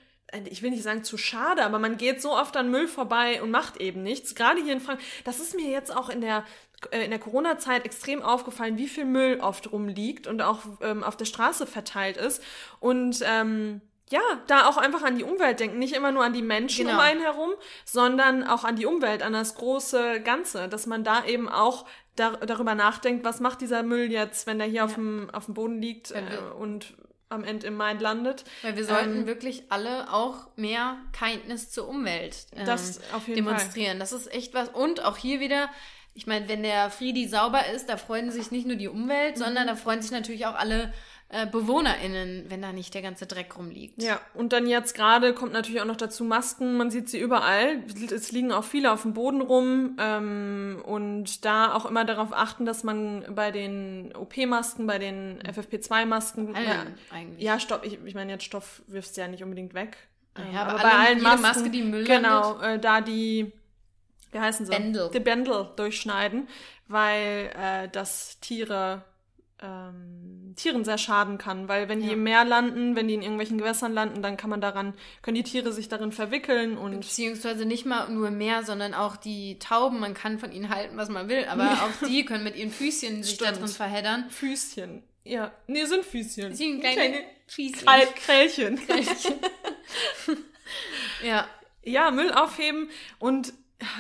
ich will nicht sagen zu schade, aber man geht so oft an Müll vorbei und macht eben nichts. Gerade hier in Frankfurt, das ist mir jetzt auch in der äh, in der Corona-Zeit extrem aufgefallen, wie viel Müll oft rumliegt und auch ähm, auf der Straße verteilt ist. Und ähm, ja, da auch einfach an die Umwelt denken. Nicht immer nur an die Menschen Genau. um einen herum, sondern auch an die Umwelt, an das große Ganze. Dass man da eben auch dar darüber nachdenkt, was macht dieser Müll jetzt, wenn der hier auf, dem, auf dem Boden liegt äh, und am Ende im Main landet. Weil wir sollten Ähm, wirklich alle auch mehr Kindness zur Umwelt ähm, Das demonstrieren. Das ist echt was. Und auch hier wieder, ich meine, wenn der Friedi sauber ist, da freuen sich nicht nur die Umwelt, Mhm. sondern da freuen sich natürlich auch alle äh, BewohnerInnen, wenn da nicht der ganze Dreck rumliegt. Ja, und dann jetzt gerade kommt natürlich auch noch dazu Masken. Man sieht sie überall. Es liegen auch viele auf dem Boden rum. Ähm, und da auch immer darauf achten, dass man bei den OP-Masken, bei den FFP2-Masken, Allen ja, eigentlich. ja, Stoff, ich, ich meine, jetzt Stoff wirfst du ja nicht unbedingt weg. Ähm, Ja, aber alle- jede Maske, die Müll Genau, äh, da die, wie heißen sie? Bändel. Die Bändel durchschneiden, weil äh, das Tiere ähm, Tieren sehr schaden kann, weil wenn die Ja. im Meer landen, wenn die in irgendwelchen Gewässern landen, dann kann man daran, können die Tiere sich darin verwickeln und Beziehungsweise nicht mal nur mehr, sondern auch die Tauben, man kann von ihnen halten, was man will, aber auch die können mit ihren Füßchen sich Stimmt. drin verheddern. Füßchen. Ja, nee, sind Füßchen. Sie sind kleine Füßchen. Krall Krällchen. Ja, Ja, Müll aufheben und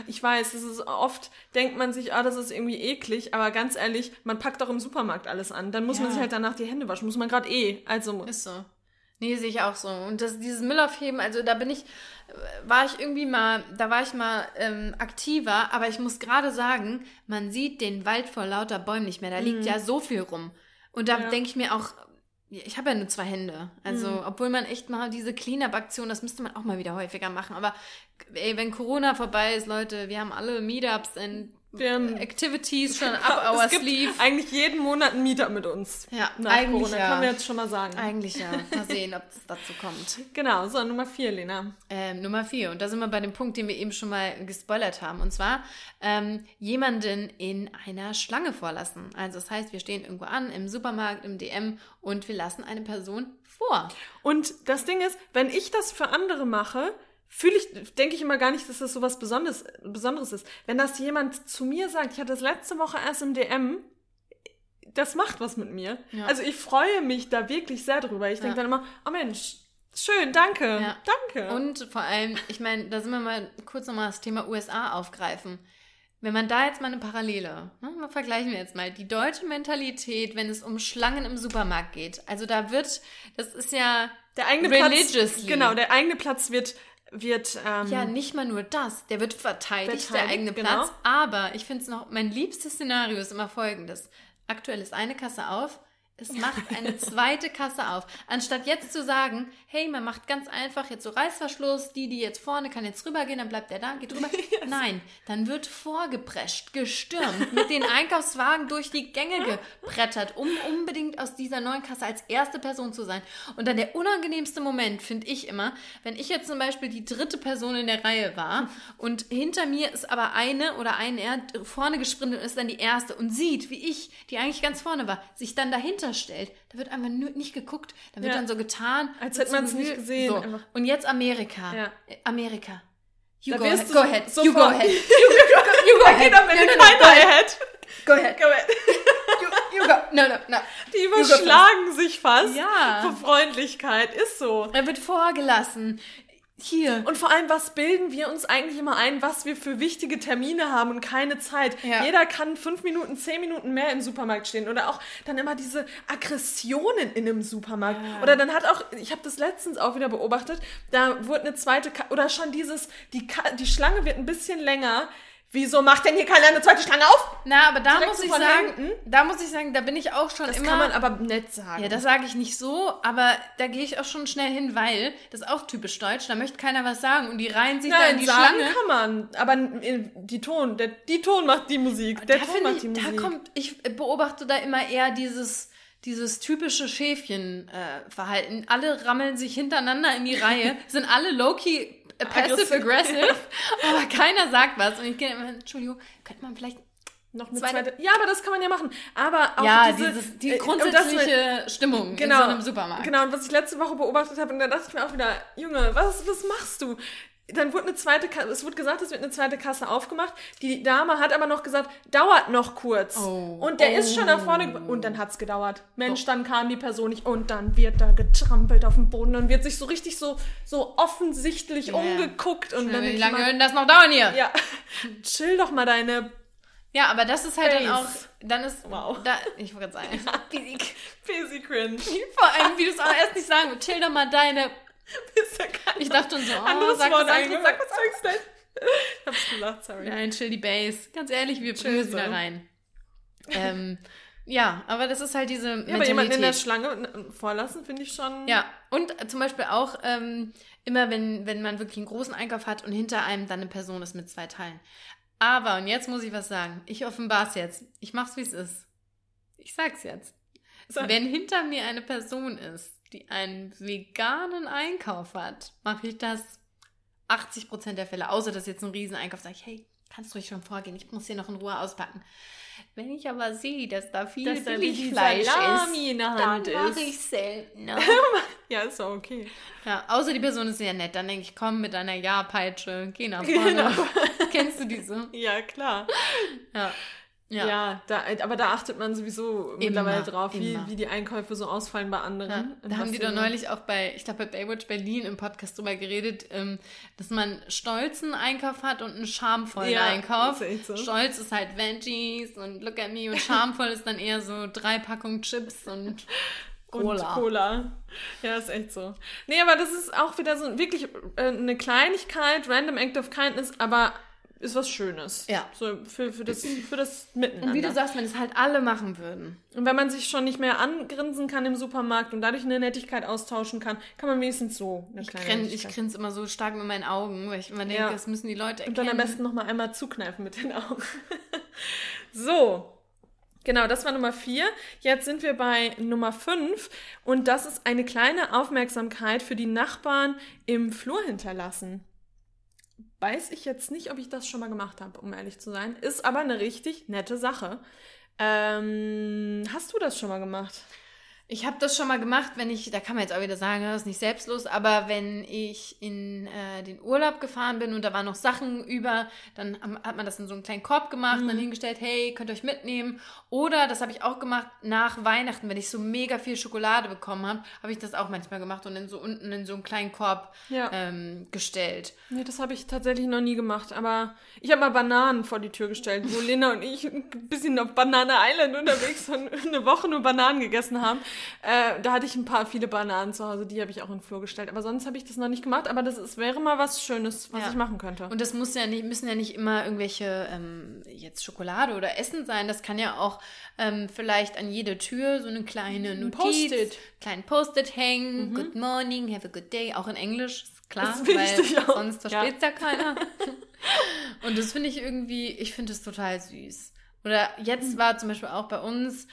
ich weiß, es ist oft, denkt man sich, ah, das ist irgendwie eklig, aber ganz ehrlich, man packt doch im Supermarkt alles an. Dann muss man Ja. sich halt danach die Hände waschen, muss man gerade eh. Also, Ist so. Nee, sehe ich auch so. Und das, dieses Müllaufheben, also da bin ich, äh, war ich irgendwie mal, da war ich mal ähm, aktiver, aber ich muss gerade sagen, man sieht den Wald vor lauter Bäumen nicht mehr. Da liegt ja so viel rum. Und da Mhm. Ja. denke ich mir auch, ich habe ja nur zwei Hände. Also, Mhm. obwohl man echt mal diese Cleanup-Aktion, das müsste man auch mal wieder häufiger machen. Aber ey, wenn Corona vorbei ist, Leute, wir haben alle Meetups und Wir haben- Activities schon up our es gibt sleeve. eigentlich jeden Monat ein Meetup mit uns. Ja, Nach eigentlich Corona, ja. kann man jetzt schon mal sagen. Eigentlich ja. Mal sehen, ob es dazu kommt. Genau, so, Nummer vier, Lena. Ähm, Nummer vier. Und da sind wir bei dem Punkt, den wir eben schon mal gespoilert haben. Und zwar ähm, jemanden in einer Schlange vorlassen. Also das heißt, wir stehen irgendwo an, im Supermarkt, im DM und wir lassen eine Person vor. Und das Ding ist, wenn ich das für andere mache, fühle ich, denke ich immer gar nicht, dass das so was Besonderes, Besonderes ist. Wenn das jemand zu mir sagt, ich hatte das letzte Woche erst im DM, das macht was mit mir. Ja. Also ich freue mich da wirklich sehr drüber. Ich denke Ja. dann immer, oh Mensch, schön, danke, Ja. danke. Und vor allem, ich meine, da sind wir mal kurz nochmal das Thema USA aufgreifen. Wenn man da jetzt mal eine Parallele, ne, vergleichen wir jetzt mal, die deutsche Mentalität, wenn es um Schlangen im Supermarkt geht. Also da wird, das ist ja, der eigene. Platz, genau, der eigene Platz wird, wird, ähm, ja nicht mal nur das, der wird verteidigt, der Verteidigt, eigene genau. Platz. Aber ich finde es noch, mein liebstes Szenario ist immer folgendes. Aktuell ist eine Kasse auf, es macht eine zweite Kasse auf. Anstatt jetzt zu sagen, hey, man macht ganz einfach jetzt so Reißverschluss, die, die jetzt vorne kann jetzt rübergehen, dann bleibt der da, geht rüber. Nein, dann wird vorgeprescht, gestürmt, mit den Einkaufswagen durch die Gänge gebrettert, um unbedingt aus dieser neuen Kasse als erste Person zu sein. Und dann der unangenehmste Moment finde ich immer, wenn ich jetzt zum Beispiel die dritte Person in der Reihe war und hinter mir ist aber eine oder ein er vorne gesprintet und ist dann die erste und sieht, wie ich, die eigentlich ganz vorne war, sich dann dahinter stellt. Da wird einfach nur nicht geguckt. Da wird Ja. dann so getan. Als hätte man's so nicht gesehen, So. Und jetzt Amerika. Ja. Äh, Amerika. You Da go wirst ahead. du Go ahead. You sofort- go ahead. You go, you go ahead. Jeder, wenn No, no, keiner go ahead. ahead. Go ahead. Go ahead. You, you go. No, no, no. Die überschlagen sich fast Ja. vor Freundlichkeit. Ist so. Er wird vorgelassen. Hier. Und vor allem, was bilden wir uns eigentlich immer ein, was wir für wichtige Termine haben und keine Zeit? Ja. Jeder kann fünf Minuten, zehn Minuten mehr im Supermarkt stehen. Oder auch dann immer diese Aggressionen in einem Supermarkt. Oder dann hat auch, ich habe das letztens auch wieder beobachtet, da wurde eine zweite, Ka oder schon dieses, die, Ka die Schlange wird ein bisschen länger. Wieso macht denn hier keiner eine zweite Schlange auf? Na, aber da Direkt muss ich sagen, hinten? da muss ich sagen, da bin ich auch schon Das immer. kann man aber nett sagen. ja, das sage ich nicht so, aber da gehe ich auch schon schnell hin, weil das ist auch typisch deutsch. Da möchte keiner was sagen und die reihen sich da in Nein, die sagen Schlange. kann man, aber äh, die Ton, der, die Ton macht die Musik. Der da Ton macht ich, die Musik. da kommt, ich beobachte da immer eher dieses, dieses typische Schäfchen-Verhalten. alle rammeln sich hintereinander in die Reihe, sind alle low-key äh, passive-aggressive, aber keiner sagt was. Und ich gehe immer, Entschuldigung, könnte man vielleicht Noch eine Zweite- zweite. Ja, aber das kann man ja machen. Aber auch ja, diese, dieses, die äh, und das grundsätzliche Stimmung genau, in so einem Supermarkt. Genau, und was ich letzte Woche beobachtet habe, und da dachte ich mir auch wieder, Junge, was, was machst du? Dann wurde eine zweite Kasse, es wurde gesagt, es wird eine zweite Kasse aufgemacht. Die Dame hat aber noch gesagt, dauert noch kurz. Oh. Und der ist schon nach vorne und dann hat's gedauert. Mensch, dann kam die Person nicht und dann wird da getrampelt auf dem Boden und wird sich so richtig so, so offensichtlich Ja. umgeguckt und dann Wie lange denn das noch dauern hier? ja, chill doch mal deine Ja, aber das ist halt dann auch, Face. dann ist, Wow. da, ich wollte gerade sagen, Physik. Busy Cringe. Vor allem, wie du es auch erst nicht sagen chill doch mal deine, ich dachte schon so, oh, anderes sag Wort was anderes, sag was Sag's nicht. Ich hab's gesagt, sorry. Nein, chill die Base. Ganz ehrlich, wir bringen es wieder so. rein. ähm, ja, aber das ist halt diese Ja, aber Mentalität. jemanden in der Schlange äh, vorlassen, finde ich schon. Ja, und zum Beispiel auch ähm, immer, wenn, wenn man wirklich einen großen Einkauf hat und hinter einem dann eine Person ist mit zwei Teilen. Aber, und jetzt muss ich was sagen, ich offenbar es jetzt. Ich mach's, wie es ist. Ich sag's jetzt. Sag. Wenn hinter mir eine Person ist, die einen veganen Einkauf hat, mache ich das 80% der Fälle. Außer dass jetzt ein Rieseneinkauf sage ich, hey, kannst du ruhig schon vorgehen, ich muss hier noch in Ruhe auspacken. Wenn ich aber sehe, dass da viel Dass da Billigfleisch Salami ist, in der dann Hand mache ist. ich seltener. Ja, ist doch okay. ja, außer die Person ist sehr nett, dann denke ich, komm mit einer Ja-Peitsche, geh nach vorne. Genau. Kennst du diese? Ja, klar. Ja. Ja, Ja. da, aber da achtet man sowieso mittlerweile drauf, wie, immer. wie die Einkäufe so ausfallen bei anderen. Ja, da haben die sie doch neulich auch bei, ich glaube bei Baywatch Berlin im Podcast drüber geredet, ähm, dass man stolzen Einkauf hat und einen schamvollen Ja, Einkauf. ist echt so. Stolz ist halt Veggies und Look at Me und schamvoll ist dann eher so drei Packungen Chips und Cola. Und Cola. Ja, ist echt so. Nee, aber das ist auch wieder so wirklich äh, eine Kleinigkeit, random act of kindness, aber ist was Schönes. Ja. So für, für, das, für das Miteinander. Und wie du sagst, wenn es halt alle machen würden. Und wenn man sich schon nicht mehr angrinsen kann im Supermarkt und dadurch eine Nettigkeit austauschen kann, kann man wenigstens so eine Ich, kleine grin, ich grinse immer so stark mit meinen Augen, weil ich immer denke, Ja. das müssen die Leute erkennen. Und dann am besten noch mal einmal zukneifen mit den Augen. so. Genau, das war Nummer vier. Jetzt sind wir bei Nummer fünf und das ist eine kleine Aufmerksamkeit für die Nachbarn im Flur hinterlassen. Weiß ich jetzt nicht, ob ich das schon mal gemacht habe, um ehrlich zu sein. Ist aber eine richtig nette Sache. Ähm, hast du das schon mal gemacht? Ich habe das schon mal gemacht, wenn ich, da kann man jetzt auch wieder sagen, das ist nicht selbstlos, aber wenn ich in äh, den Urlaub gefahren bin und da waren noch Sachen über, dann hat man das in so einen kleinen Korb gemacht, mhm. dann hingestellt, hey, könnt ihr euch mitnehmen. Oder, das habe ich auch gemacht nach Weihnachten, wenn ich so mega viel Schokolade bekommen habe, habe ich das auch manchmal gemacht und in so unten in so einen kleinen Korb ja. ähm, gestellt. Nee, das habe ich tatsächlich noch nie gemacht, aber ich habe mal Bananen vor die Tür gestellt, wo Lena und ich ein bisschen auf Banana Island unterwegs waren, eine Woche nur Bananen gegessen haben. Äh, da hatte ich ein paar viele Bananen zu Hause, die habe ich auch in den Flur gestellt. Aber sonst habe ich das noch nicht gemacht. Aber das ist, wäre mal was Schönes, was ja. ich machen könnte. Und das muss ja nicht, müssen ja nicht immer irgendwelche ähm, jetzt Schokolade oder Essen sein. Das kann ja auch ähm, vielleicht an jede Tür so eine kleine Notiz, Post-it. kleinen Post-it hängen. Mhm. Good morning, have a good day. Auch in Englisch, ist klar, weil auch. sonst versteht es ja. ja keiner. Und das finde ich irgendwie, ich finde es total süß. Oder jetzt mhm. war zum Beispiel auch bei uns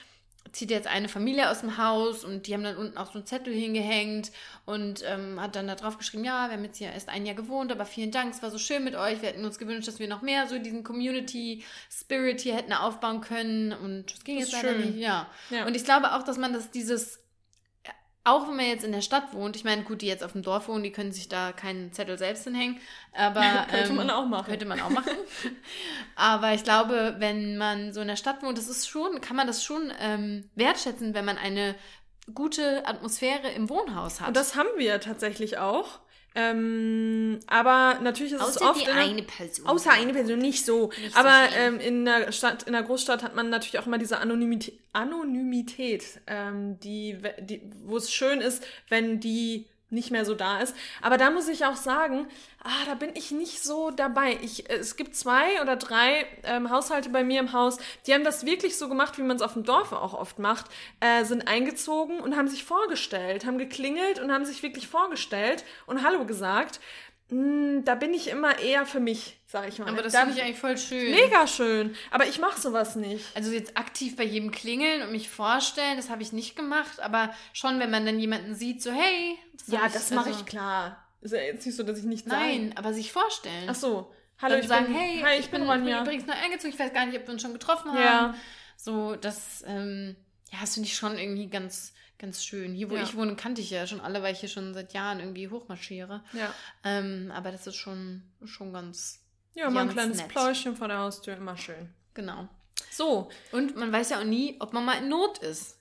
zieht jetzt eine Familie aus dem Haus und die haben dann unten auch so einen Zettel hingehängt und ähm, hat dann da drauf geschrieben, ja, wir haben jetzt hier erst ein Jahr gewohnt, aber vielen Dank, es war so schön mit euch. Wir hätten uns gewünscht, dass wir noch mehr so diesen Community Spirit hier hätten aufbauen können und das ging das jetzt leider nicht. Ja. ja. Und ich glaube auch, dass man das dieses auch wenn man jetzt in der Stadt wohnt, ich meine, gut, die jetzt auf dem Dorf wohnen, die können sich da keinen Zettel selbst hinhängen, aber könnte ähm, man auch machen. Könnte man auch machen. aber ich glaube, wenn man so in der Stadt wohnt, das ist schon, kann man das schon ähm, wertschätzen, wenn man eine gute Atmosphäre im Wohnhaus hat. Und das haben wir tatsächlich auch. Ähm, aber natürlich ist außer es oft. Die eine eine Person. Außer eine Person, nicht so. Nicht aber so ähm, in der Stadt, in der Großstadt hat man natürlich auch immer diese Anonymität, Anonymität ähm, die, die, wo es schön ist, wenn die nicht mehr so da ist. Aber da muss ich auch sagen, ah, da bin ich nicht so dabei. Ich, es gibt zwei oder drei ähm, Haushalte bei mir im Haus, die haben das wirklich so gemacht, wie man es auf dem Dorf auch oft macht, äh, sind eingezogen und haben sich vorgestellt, haben geklingelt und haben sich wirklich vorgestellt und Hallo gesagt. Mm, da bin ich immer eher für mich, sag ich mal. Aber das finde ich eigentlich voll schön. Mega schön. Aber ich mache sowas nicht. Also jetzt aktiv bei jedem klingeln und mich vorstellen, das habe ich nicht gemacht. Aber schon, wenn man dann jemanden sieht, so hey. Das ja, ich, das mache also, ich klar. Ist ja jetzt nicht so, dass ich nichts sage. Nein, aber sich vorstellen. Ach so. Hallo, dann ich sagen, bin, hey, hi, ich, ich bin, bin übrigens neu eingezogen. Ich weiß gar nicht, ob wir uns schon getroffen haben. Ja. So, das, ähm, ja, das finde ich schon irgendwie ganz Ganz schön. Hier, wo ja. ich wohne, kannte ich ja schon alle, weil ich hier schon seit Jahren irgendwie hochmarschiere. Ja. Ähm, aber das ist schon, schon ganz. Ja, mal ein kleines nett. Pläuschen vor der Haustür, immer schön. Genau. So. Und man weiß ja auch nie, ob man mal in Not ist.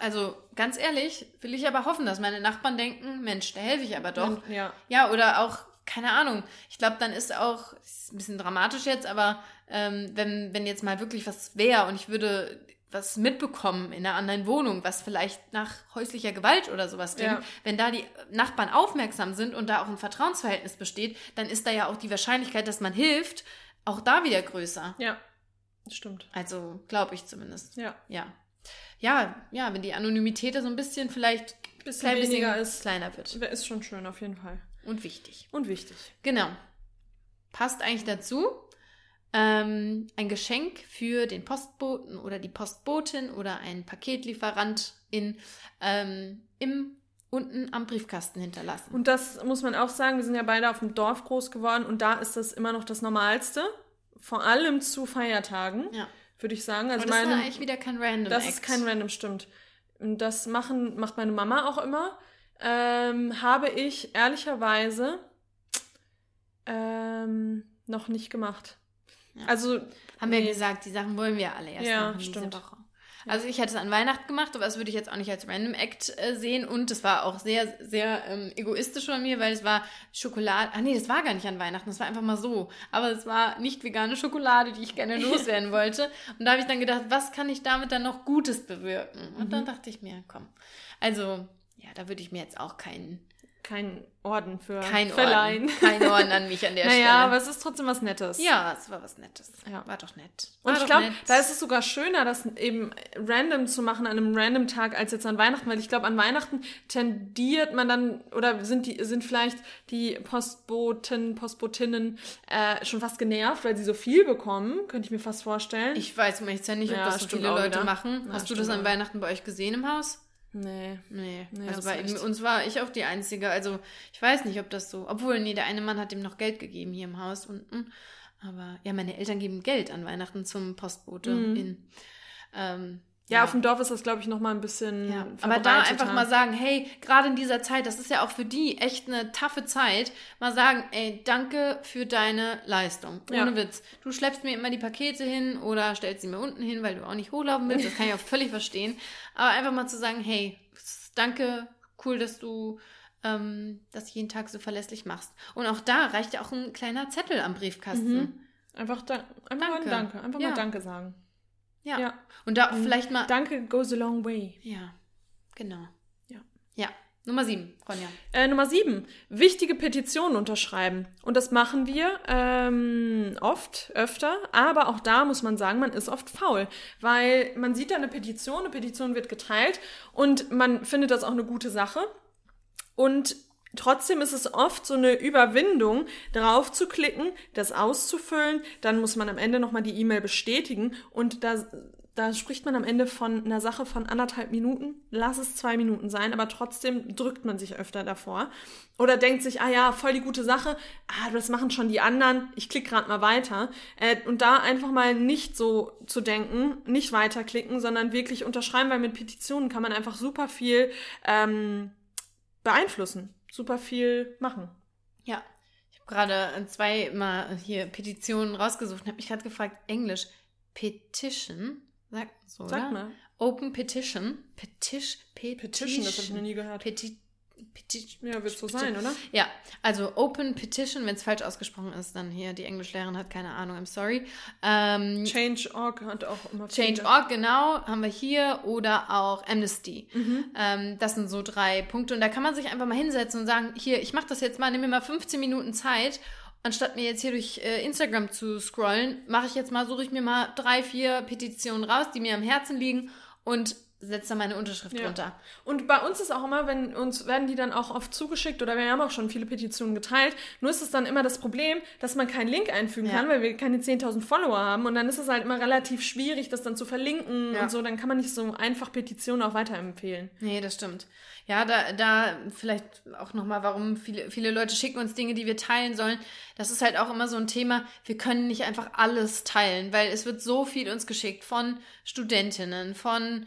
also ganz ehrlich, will ich aber hoffen, dass meine Nachbarn denken, Mensch, da helfe ich aber doch. Ja. Ja, oder auch, keine Ahnung. Ich glaube, dann ist auch, ist ein bisschen dramatisch jetzt, aber ähm, wenn, wenn jetzt mal wirklich was wäre und ich würde was mitbekommen in einer anderen Wohnung, was vielleicht nach häuslicher Gewalt oder sowas klingt, ja. wenn da die Nachbarn aufmerksam sind und da auch ein Vertrauensverhältnis besteht, dann ist da ja auch die Wahrscheinlichkeit, dass man hilft, auch da wieder größer. Ja, das stimmt. Also glaube ich zumindest. Ja. Ja. Ja, ja, wenn die Anonymität da so ein bisschen vielleicht bisschen klein weniger bisschen ist, kleiner wird. Ist schon schön auf jeden Fall. Und wichtig. Und wichtig. Genau. Passt eigentlich dazu ähm, ein Geschenk für den Postboten oder die Postbotin oder ein Paketlieferant in, ähm, im unten am Briefkasten hinterlassen. Und das muss man auch sagen, wir sind ja beide auf dem Dorf groß geworden und da ist das immer noch das Normalste. Vor allem zu Feiertagen, ja. würde ich sagen. Also Aber das meine, ist eigentlich wieder kein Random. Das Act. ist kein Random, stimmt. Das machen, macht meine Mama auch immer. Ähm, habe ich ehrlicherweise ähm, noch nicht gemacht. Ja. Also haben wir nee. gesagt, die Sachen wollen wir alle erst ja, machen diese stimmt. Woche. Also ich hätte es an Weihnachten gemacht, aber das würde ich jetzt auch nicht als Random Act äh, sehen. Und es war auch sehr, sehr ähm, egoistisch von mir, weil es war Schokolade. Ah nee, das war gar nicht an Weihnachten, das war einfach mal so. Aber es war nicht vegane Schokolade, die ich gerne loswerden wollte. Und da habe ich dann gedacht, was kann ich damit dann noch Gutes bewirken? Und mhm. dann dachte ich mir, komm. Also, ja, da würde ich mir jetzt auch keinen kein Orden für kein verleihen. Orden. Kein Orden an mich an der naja, Stelle. Naja, aber es ist trotzdem was Nettes. Ja, es war was Nettes. Ja. War doch nett. War Und ich glaube, da ist es sogar schöner, das eben random zu machen an einem random Tag als jetzt an Weihnachten, weil ich glaube, an Weihnachten tendiert man dann oder sind die sind vielleicht die Postboten, Postbotinnen äh, schon fast genervt, weil sie so viel bekommen, könnte ich mir fast vorstellen. Ich weiß jetzt ja nicht, ob ja, das so viele Leute wieder. machen. Ja, Hast du das an Weihnachten bei euch gesehen im Haus? Nee. Nee. nee also bei echt... uns war ich auch die Einzige. Also ich weiß nicht, ob das so. Obwohl, nee, der eine Mann hat ihm noch Geld gegeben hier im Haus unten. Aber ja, meine Eltern geben Geld an Weihnachten zum Postbote mhm. in. Ähm, Ja, auf dem Dorf ist das, glaube ich, noch mal ein bisschen Ja, aber da einfach mal sagen, hey, gerade in dieser Zeit, das ist ja auch für die echt eine taffe Zeit, mal sagen, ey, danke für deine Leistung. Ohne Ja. Witz. Du schleppst mir immer die Pakete hin oder stellst sie mir unten hin, weil du auch nicht hochlaufen willst. Das kann ich auch völlig verstehen. Aber einfach mal zu sagen, hey, danke, cool, dass du ähm, das jeden Tag so verlässlich machst. Und auch da reicht ja auch ein kleiner Zettel am Briefkasten. Einfach, da, einfach mal Danke. Danke. Einfach Ja. mal Danke sagen. Ja. Ja. Und da auch vielleicht mal. Danke goes a long way. Ja, genau. Ja. Ja. Nummer sieben, Ronja. Äh, Nummer sieben, wichtige Petitionen unterschreiben. Und das machen wir ähm, oft, öfter, aber auch da muss man sagen, man ist oft faul, weil man sieht da eine Petition, eine Petition wird geteilt und man findet das auch eine gute Sache. Und trotzdem ist es oft so eine Überwindung, drauf zu klicken, das auszufüllen, dann muss man am Ende nochmal die E-Mail bestätigen. Und da, da spricht man am Ende von einer Sache von anderthalb Minuten, lass es zwei Minuten sein, aber trotzdem drückt man sich öfter davor. Oder denkt sich, ah ja, voll die gute Sache, ah, das machen schon die anderen, ich klicke gerade mal weiter. Äh, und da einfach mal nicht so zu denken, nicht weiterklicken, sondern wirklich unterschreiben, weil mit Petitionen kann man einfach super viel ähm, beeinflussen, super viel machen. Ja. Ich habe gerade zwei mal hier Petitionen rausgesucht und habe mich gerade gefragt, Englisch, Petition, sagt so, Sag oder? mal. Open Petition, Petition, Petition, das habe ich noch nie gehört. Peti Petition. Ja, wird so sein, oder? Ja, also Open Petition, wenn es falsch ausgesprochen ist, dann hier, die Englischlehrerin hat keine Ahnung, I'm sorry. Ähm, Change.org hat auch immer. Change.org, genau, haben wir hier oder auch Amnesty. Mhm. Ähm, das sind so drei Punkte. Und da kann man sich einfach mal hinsetzen und sagen, hier, ich mache das jetzt mal, nimm mir mal 15 Minuten Zeit. Anstatt mir jetzt hier durch äh, Instagram zu scrollen, mache ich jetzt mal, suche ich mir mal drei, vier Petitionen raus, die mir am Herzen liegen und setze da meine Unterschrift Ja. drunter. Und bei uns ist auch immer, wenn uns werden die dann auch oft zugeschickt oder wir haben auch schon viele Petitionen geteilt. Nur ist es dann immer das Problem, dass man keinen Link einfügen Ja. kann, weil wir keine 10.000 Follower haben. Und dann ist es halt immer relativ schwierig, das dann zu verlinken Ja. und so. Dann kann man nicht so einfach Petitionen auch weiterempfehlen. Nee, das stimmt. Ja, da, da vielleicht auch nochmal, warum viele, viele Leute schicken uns Dinge, die wir teilen sollen. Das ist halt auch immer so ein Thema. Wir können nicht einfach alles teilen, weil es wird so viel uns geschickt von Studentinnen, von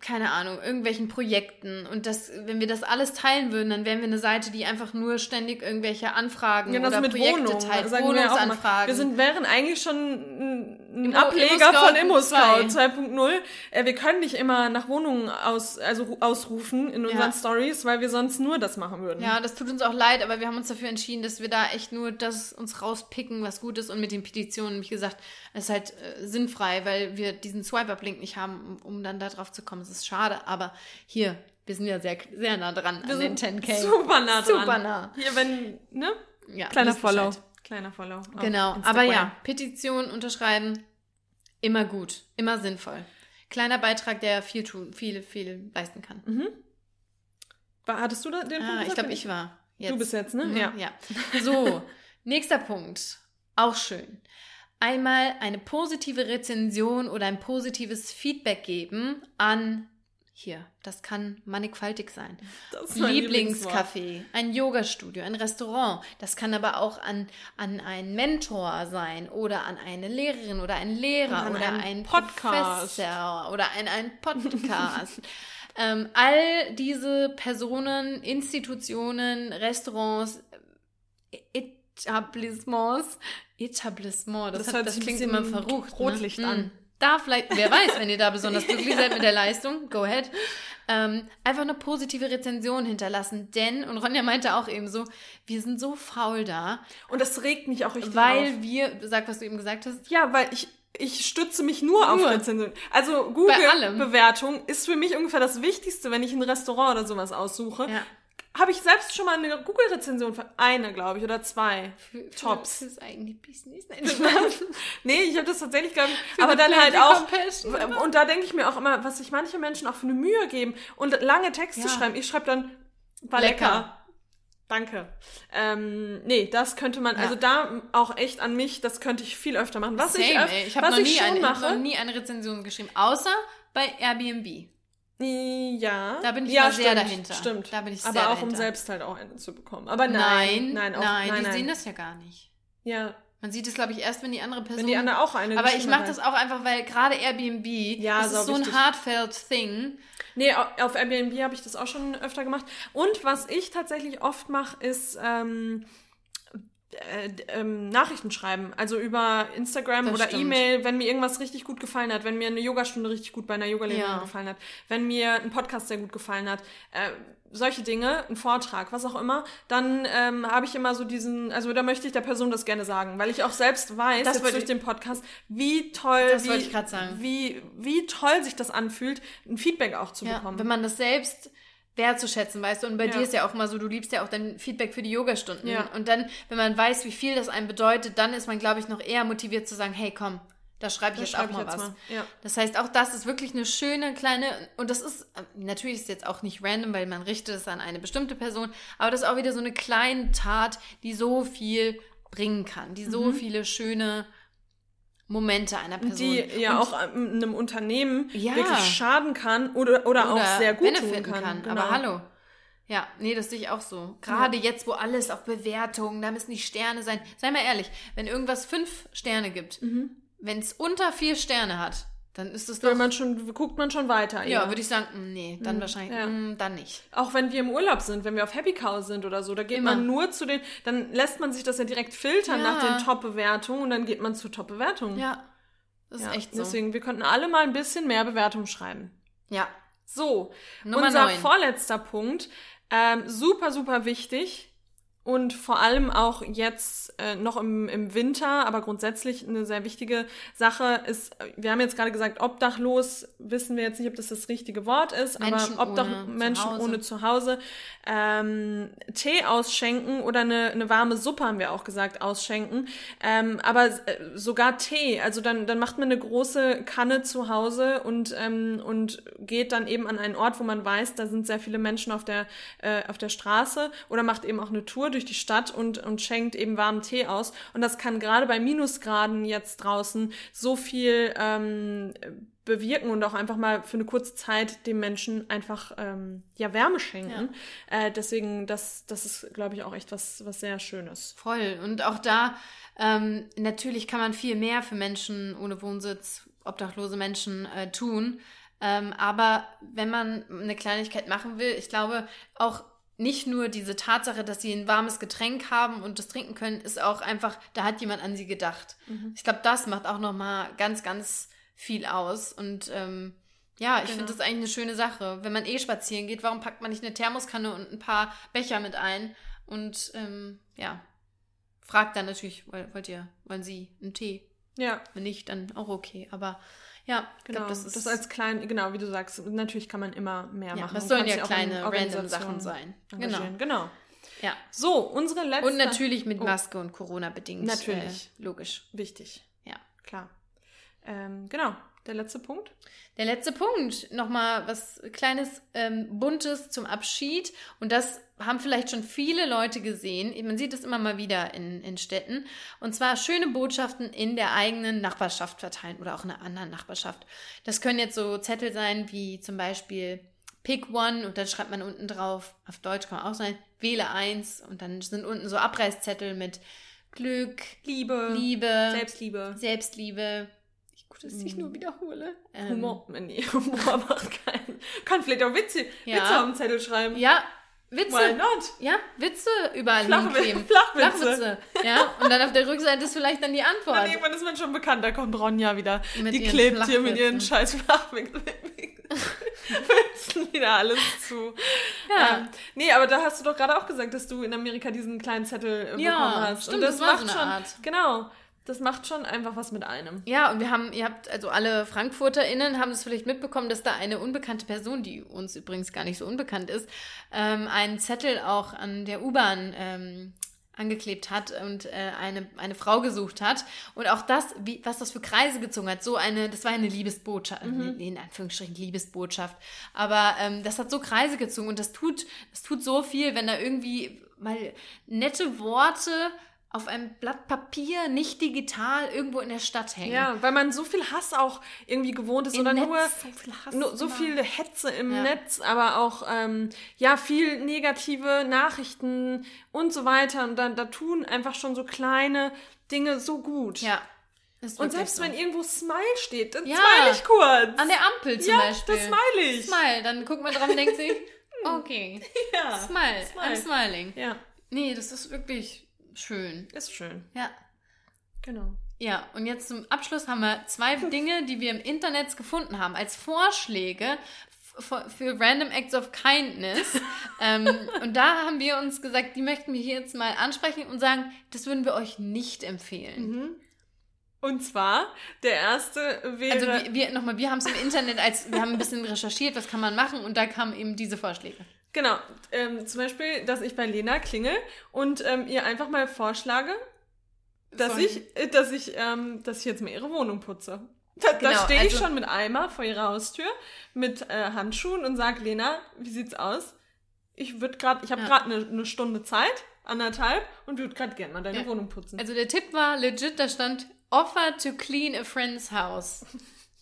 keine Ahnung, irgendwelchen Projekten. Und das, wenn wir das alles teilen würden, dann wären wir eine Seite, die einfach nur ständig irgendwelche Anfragen Ja, oder mit Projekte Wohnungen. teilt, sagen wir. Wohnungsanfragen. Wir sind, wären eigentlich schon ein, Immo- Ableger Immo-Scout von ImmoScout 2. 2.0. Äh, wir können nicht immer nach Wohnungen aus, also ru- ausrufen in unseren Ja. Stories, weil wir sonst nur das machen würden. Ja, das tut uns auch leid, aber wir haben uns dafür entschieden, dass wir da echt nur das uns rauspicken, was gut ist. Und mit den Petitionen, wie gesagt, ist halt äh, sinnfrei, weil wir diesen Swipe-Up-Link nicht haben, um, um dann da drauf zu kommen. Es ist schade, aber hier, wir sind ja sehr, sehr nah dran wir an den sind 10k. super nah dran. Super nah. Hier, wenn, ne? Ja, Kleiner wisst Bescheid. Follow. Kleiner Follow. Genau, Instagram. aber ja, Petition unterschreiben, immer gut, immer sinnvoll. Kleiner Beitrag, der viel tun, viel, viel leisten kann. War, hattest du da den Punkt? Ah, ich gesagt? glaube, ich war. Jetzt. Du bist jetzt, ne? Mhm, Ja. ja. So, nächster Punkt. Auch schön. Einmal eine positive Rezension oder ein positives Feedback geben an hier. Das kann mannigfaltig sein. Lieblingscafé, ein Yogastudio, ein Restaurant. Das kann aber auch an, an einen Mentor sein oder an eine Lehrerin oder einen Lehrer oder einen einen Podcast. Professor oder an einen Podcast. ähm, all diese Personen, Institutionen, Restaurants, Etablissements, Etablissement, das, Das hat, das klingt immer verrucht. Rotlicht ne? an. Da vielleicht, wer weiß, wenn ihr da besonders glücklich seid mit der Leistung, go ahead. Ähm, einfach eine positive Rezension hinterlassen, denn, und Ronja meinte auch eben so, wir sind so faul da, Und das regt mich auch richtig weil auf. wir, sag, was du eben gesagt hast, Ja, weil ich, ich stütze mich nur, auf Nur. Rezensionen. Also allem. Google-Bewertung ist für mich ungefähr das Wichtigste, wenn ich ein Restaurant oder sowas aussuche. ja, Habe ich selbst schon mal eine Google-Rezension für eine, glaube ich, oder zwei. für, Tops. Fürs eigene Business. Nein. Nee, ich habe das tatsächlich, glaube ich, Für aber dann halt auch. Compassion. Und da denke ich mir auch immer, was sich manche Menschen auch für eine Mühe geben und lange Texte Ja. schreiben. Ich schreibe dann, war Lecker. lecker. Danke. Ähm, nee, das könnte man, Ja. also da auch echt an mich, das könnte ich viel öfter machen. Was ich, Same, öf ey. Ich habe noch, ich nie schon eine- ich hab noch nie eine Rezension geschrieben, außer bei Airbnb. Ja. Da bin ich ja, mal sehr stimmt, dahinter. Stimmt. Da bin ich Aber sehr auch um dahinter. selbst halt auch eine zu bekommen. Aber nein, Nein, nein, auch, nein, nein, die nein. sehen das ja gar nicht. Ja. Man sieht es, glaube ich, erst, wenn die andere Person. Wenn die andere auch eine Aber ich mache das auch einfach, weil gerade Airbnb, Ja, das ist so ein heartfelt Thing. Nee, au- auf Airbnb habe ich das auch schon öfter gemacht. Und was ich tatsächlich oft mache, ist ähm, äh, ähm, Nachrichten schreiben. Also über Instagram Das oder stimmt. E-Mail, wenn mir irgendwas richtig gut gefallen hat, wenn mir eine Yogastunde richtig gut bei einer Yogalehrerin Ja. gefallen hat, wenn mir ein Podcast sehr gut gefallen hat. Äh, solche Dinge, ein Vortrag, was auch immer, dann ähm, habe ich immer so diesen, also da möchte ich der Person das gerne sagen, weil ich auch selbst weiß, Das jetzt durch ich- den Podcast, wie toll, wie, wie, wie toll sich das anfühlt, ein Feedback auch zu Ja, bekommen. wenn man das selbst wertzuschätzen, weißt du, und bei Ja. dir ist ja auch immer so, du liebst ja auch dein Feedback für die Yogastunden. Ja. Und dann, wenn man weiß, wie viel das einem bedeutet, dann ist man, glaube ich, noch eher motiviert zu sagen, hey, komm, da schreibe ich Das jetzt schreibe auch mal jetzt was. mal, ja. Das heißt, auch das ist wirklich eine schöne kleine, und das ist, natürlich ist jetzt auch nicht random, weil man richtet es an eine bestimmte Person, aber das ist auch wieder so eine kleine Tat, die so viel bringen kann, die Mhm. so viele schöne Momente einer Person. die ja Und- auch einem Unternehmen Ja. wirklich schaden kann oder, oder, auch sehr gut tun benefiten kann. Genau. Aber hallo. Ja, nee, das sehe ich auch so. Gerade jetzt, wo alles auf Bewertungen, da müssen die Sterne sein. Sei mal ehrlich, wenn irgendwas fünf Sterne gibt, wenn es unter vier Sterne hat, dann ist es doch. Man schon, guckt man schon weiter. ja, eher. würde ich sagen, mm, nee, dann wahrscheinlich, ja. mm, dann nicht. Auch wenn wir im Urlaub sind, wenn wir auf Happy Cow sind oder so, da geht Immer. man nur zu den, dann lässt man sich das ja direkt filtern Ja. nach den Top-Bewertungen und dann geht man zu Top-Bewertungen. Ja, das ist Ja, echt so. Deswegen, wir könnten alle mal ein bisschen mehr Bewertungen schreiben. Ja, So, Nummer unser neun. vorletzter Punkt, ähm, super, super wichtig und vor allem auch jetzt äh, noch im, im Winter, aber grundsätzlich eine sehr wichtige Sache ist, äh, wir haben jetzt gerade gesagt, obdachlos, wissen wir jetzt nicht, ob das das richtige Wort ist, Menschen aber Obdach ohne Menschen Zuhause. ohne Zuhause, ähm, Tee ausschenken oder eine, eine warme Suppe, haben wir auch gesagt, ausschenken, ähm, aber äh, sogar Tee, also dann, dann macht man eine große Kanne zu Hause und, ähm, und geht dann eben an einen Ort, wo man weiß, da sind sehr viele Menschen auf der, äh, auf der Straße oder macht eben auch eine Tour durch die Stadt und, und schenkt eben warmen Tee aus. Und das kann gerade bei Minusgraden jetzt draußen so viel ähm, bewirken und auch einfach mal für eine kurze Zeit dem Menschen einfach ähm, ja Wärme schenken. Äh, deswegen, das, das ist, glaube ich, auch echt was, was sehr Schönes. voll. Und auch da, ähm, natürlich kann man viel mehr für Menschen ohne Wohnsitz, obdachlose Menschen äh, tun. Ähm, aber wenn man eine Kleinigkeit machen will, ich glaube auch nicht nur diese Tatsache, dass sie ein warmes Getränk haben und das trinken können, ist auch einfach, da hat jemand an sie gedacht. Ich glaube, das macht auch noch mal ganz, ganz viel aus. Und ähm, ja, ich Genau. finde das eigentlich eine schöne Sache. Wenn man eh spazieren geht, warum packt man nicht eine Thermoskanne und ein paar Becher mit ein? Und ähm, ja, fragt dann natürlich, woll- wollt ihr, wollen Sie einen Tee? Ja, Wenn nicht, dann auch okay. Aber ja, genau. glaube, das ist. als klein, genau, wie du sagst, natürlich kann man immer mehr ja, machen. das sollen ja kleine random Sachen sein. Genau. engagieren. genau. Ja. So, unsere letzte. Und natürlich mit Oh. Maske und Corona bedingt. Natürlich. Äh, logisch. Wichtig, Ja. klar. Ähm, genau, der letzte Punkt. Der letzte Punkt, nochmal was kleines ähm, Buntes zum Abschied. Und das haben vielleicht schon viele Leute gesehen. Man sieht es immer mal wieder in, in Städten. Und zwar schöne Botschaften in der eigenen Nachbarschaft verteilen oder auch in einer anderen Nachbarschaft. Das können jetzt so Zettel sein wie zum Beispiel Pick One und dann schreibt man unten drauf, auf Deutsch kann man auch sein, wähle eins und dann sind unten so Abreißzettel mit Glück, Liebe, Liebe, Selbstliebe, Selbstliebe. Gut, dass ich Mhm. nur wiederhole. Ähm, Humor. Nee, Humor macht keinen. Kann vielleicht auch Witze, Ja. Witze auf den Zettel schreiben. Ja, Witze. Why not? Ja, Witze überall Flachwi- hinkleben. Flachwitze. Flachwitze. Ja, und dann auf der Rückseite ist vielleicht dann die Dann Antwort. irgendwann ist man schon bekannt, da kommt Ronja wieder. Mit die klebt hier mit ihren scheiß Flachwitzen wieder alles zu. Ja. Ähm, nee, aber da hast du doch gerade auch gesagt, dass du in Amerika diesen kleinen Zettel äh, Ja, bekommen hast. stimmt, Und das, das war macht so eine schon, Art. genau, das macht schon einfach was mit einem. Ja, und wir haben, ihr habt, also alle FrankfurterInnen haben es vielleicht mitbekommen, dass da eine unbekannte Person, die uns übrigens gar nicht so unbekannt ist, ähm, einen Zettel auch an der U-Bahn ähm, angeklebt hat und äh, eine, eine Frau gesucht hat. Und auch das, wie, was das für Kreise gezogen hat, so eine, das war eine Liebesbotschaft, Mhm. in Anführungsstrichen Liebesbotschaft. Aber ähm, das hat so Kreise gezogen und das tut, das tut so viel, wenn da irgendwie mal nette Worte auf einem Blatt Papier, nicht digital, irgendwo in der Stadt hängen. Ja, weil man so viel Hass auch irgendwie gewohnt ist Im oder Netz nur so viel Hass nur, so viel Hetze im Ja. Netz, aber auch ähm, ja viel negative Nachrichten und so weiter. Und dann da tun einfach schon so kleine Dinge so gut. Ja. Und selbst so. wenn irgendwo Smile steht, dann Ja. smile ich kurz. An der Ampel zum ja, Beispiel. das smile ich. Smile. Dann guckt man drauf und denkt sich, okay, Ja. smile, Smile. I'm smiling. ja, Nee, das ist wirklich schön. ist schön. Ja. Genau. Ja, und jetzt zum Abschluss haben wir zwei Dinge, die wir im Internet gefunden haben, als Vorschläge für Random Acts of Kindness. ähm, und da haben wir uns gesagt, die möchten wir hier jetzt mal ansprechen und sagen, das würden wir euch nicht empfehlen. Mhm. Und zwar, der erste wäre. Also wir, wir nochmal, wir haben es im Internet als, wir haben ein bisschen recherchiert, was kann man machen und da kamen eben diese Vorschläge. Genau, ähm, zum Beispiel, dass ich bei Lena klingel und ähm, ihr einfach mal vorschlage, dass Sollen- ich, äh, dass ich, ähm, dass ich jetzt mal ihre Wohnung putze. Da, da Genau, stehe ich also- schon mit Eimer vor ihrer Haustür mit äh, Handschuhen und sag Lena, wie sieht's aus? Ich würde gerade, ich habe Ja. gerade eine ne Stunde Zeit, anderthalb, und würde gerade gerne mal deine Ja. Wohnung putzen. Also der Tipp war legit, da stand Offer to clean a friend's house.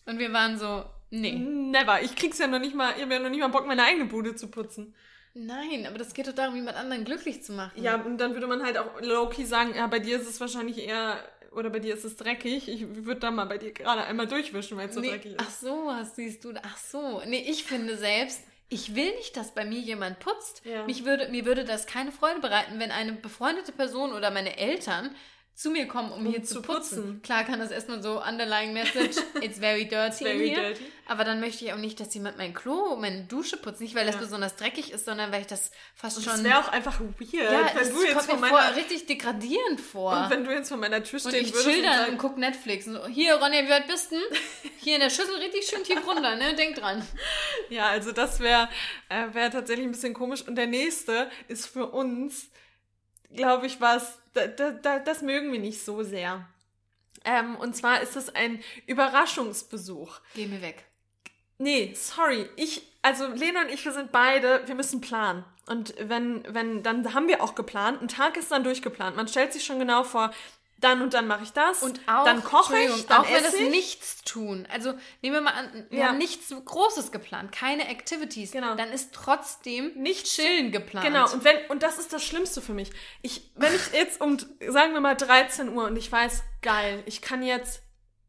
Und wir waren so, nee. Never. Ich krieg's ja noch nicht mal, ich hab ja noch nicht mal Bock, meine eigene Bude zu putzen. Nein, aber das geht doch darum, jemand anderen glücklich zu machen. Ja, und dann würde man halt auch low-key sagen, ja, bei dir ist es wahrscheinlich eher, oder bei dir ist es dreckig. Ich würde da mal bei dir gerade einmal durchwischen, weil es so nee, dreckig ach ist. so, was siehst du? Ach so. Nee, ich finde selbst, ich will nicht, dass bei mir jemand putzt. Ja. Mich würde, mir würde das keine Freude bereiten, wenn eine befreundete Person oder meine Eltern zu mir kommen, um, Um hier zu zu putzen. putzen. Klar kann das erstmal so underlying message, it's very dirty Very in here. dirty. Aber dann möchte ich auch nicht, dass jemand mein Klo, meine Dusche putzt. Nicht, weil das Ja. besonders dreckig ist, sondern weil ich das fast Und schon... das wäre auch einfach weird, ja, wenn das du jetzt kommt mir meiner, vor, richtig degradierend vor. und wenn du jetzt vor meiner Tür Und stehen ich chill und dann und sagen, guck Netflix. Und so, hier, Ronja, wie weit bist du? Hier in der Schüssel richtig schön tief runter, ne? Denk dran. ja, also das wäre äh, wär tatsächlich ein bisschen komisch. Und der nächste ist für uns, glaube ich, was, da, da, da, das mögen wir nicht so sehr. Ähm, und zwar ist es ein Überraschungsbesuch. Geh mir weg. Nee, sorry. Ich, also Lena und ich, wir sind beide, wir müssen planen. Und wenn, wenn, dann haben wir auch geplant. Ein Tag ist dann durchgeplant. Man stellt sich schon genau vor, dann und dann mache ich das. Und auch, dann koche ich, dann auch wenn es ich. nichts tun. Also nehmen wir mal an, wir Ja. haben nichts Großes geplant, keine Activities. Genau. Dann ist trotzdem Nicht Chillen geplant. Genau, und wenn, und das ist das Schlimmste für mich. Ich, wenn ich jetzt um, sagen wir mal 13 Uhr und ich weiß, geil, ich kann jetzt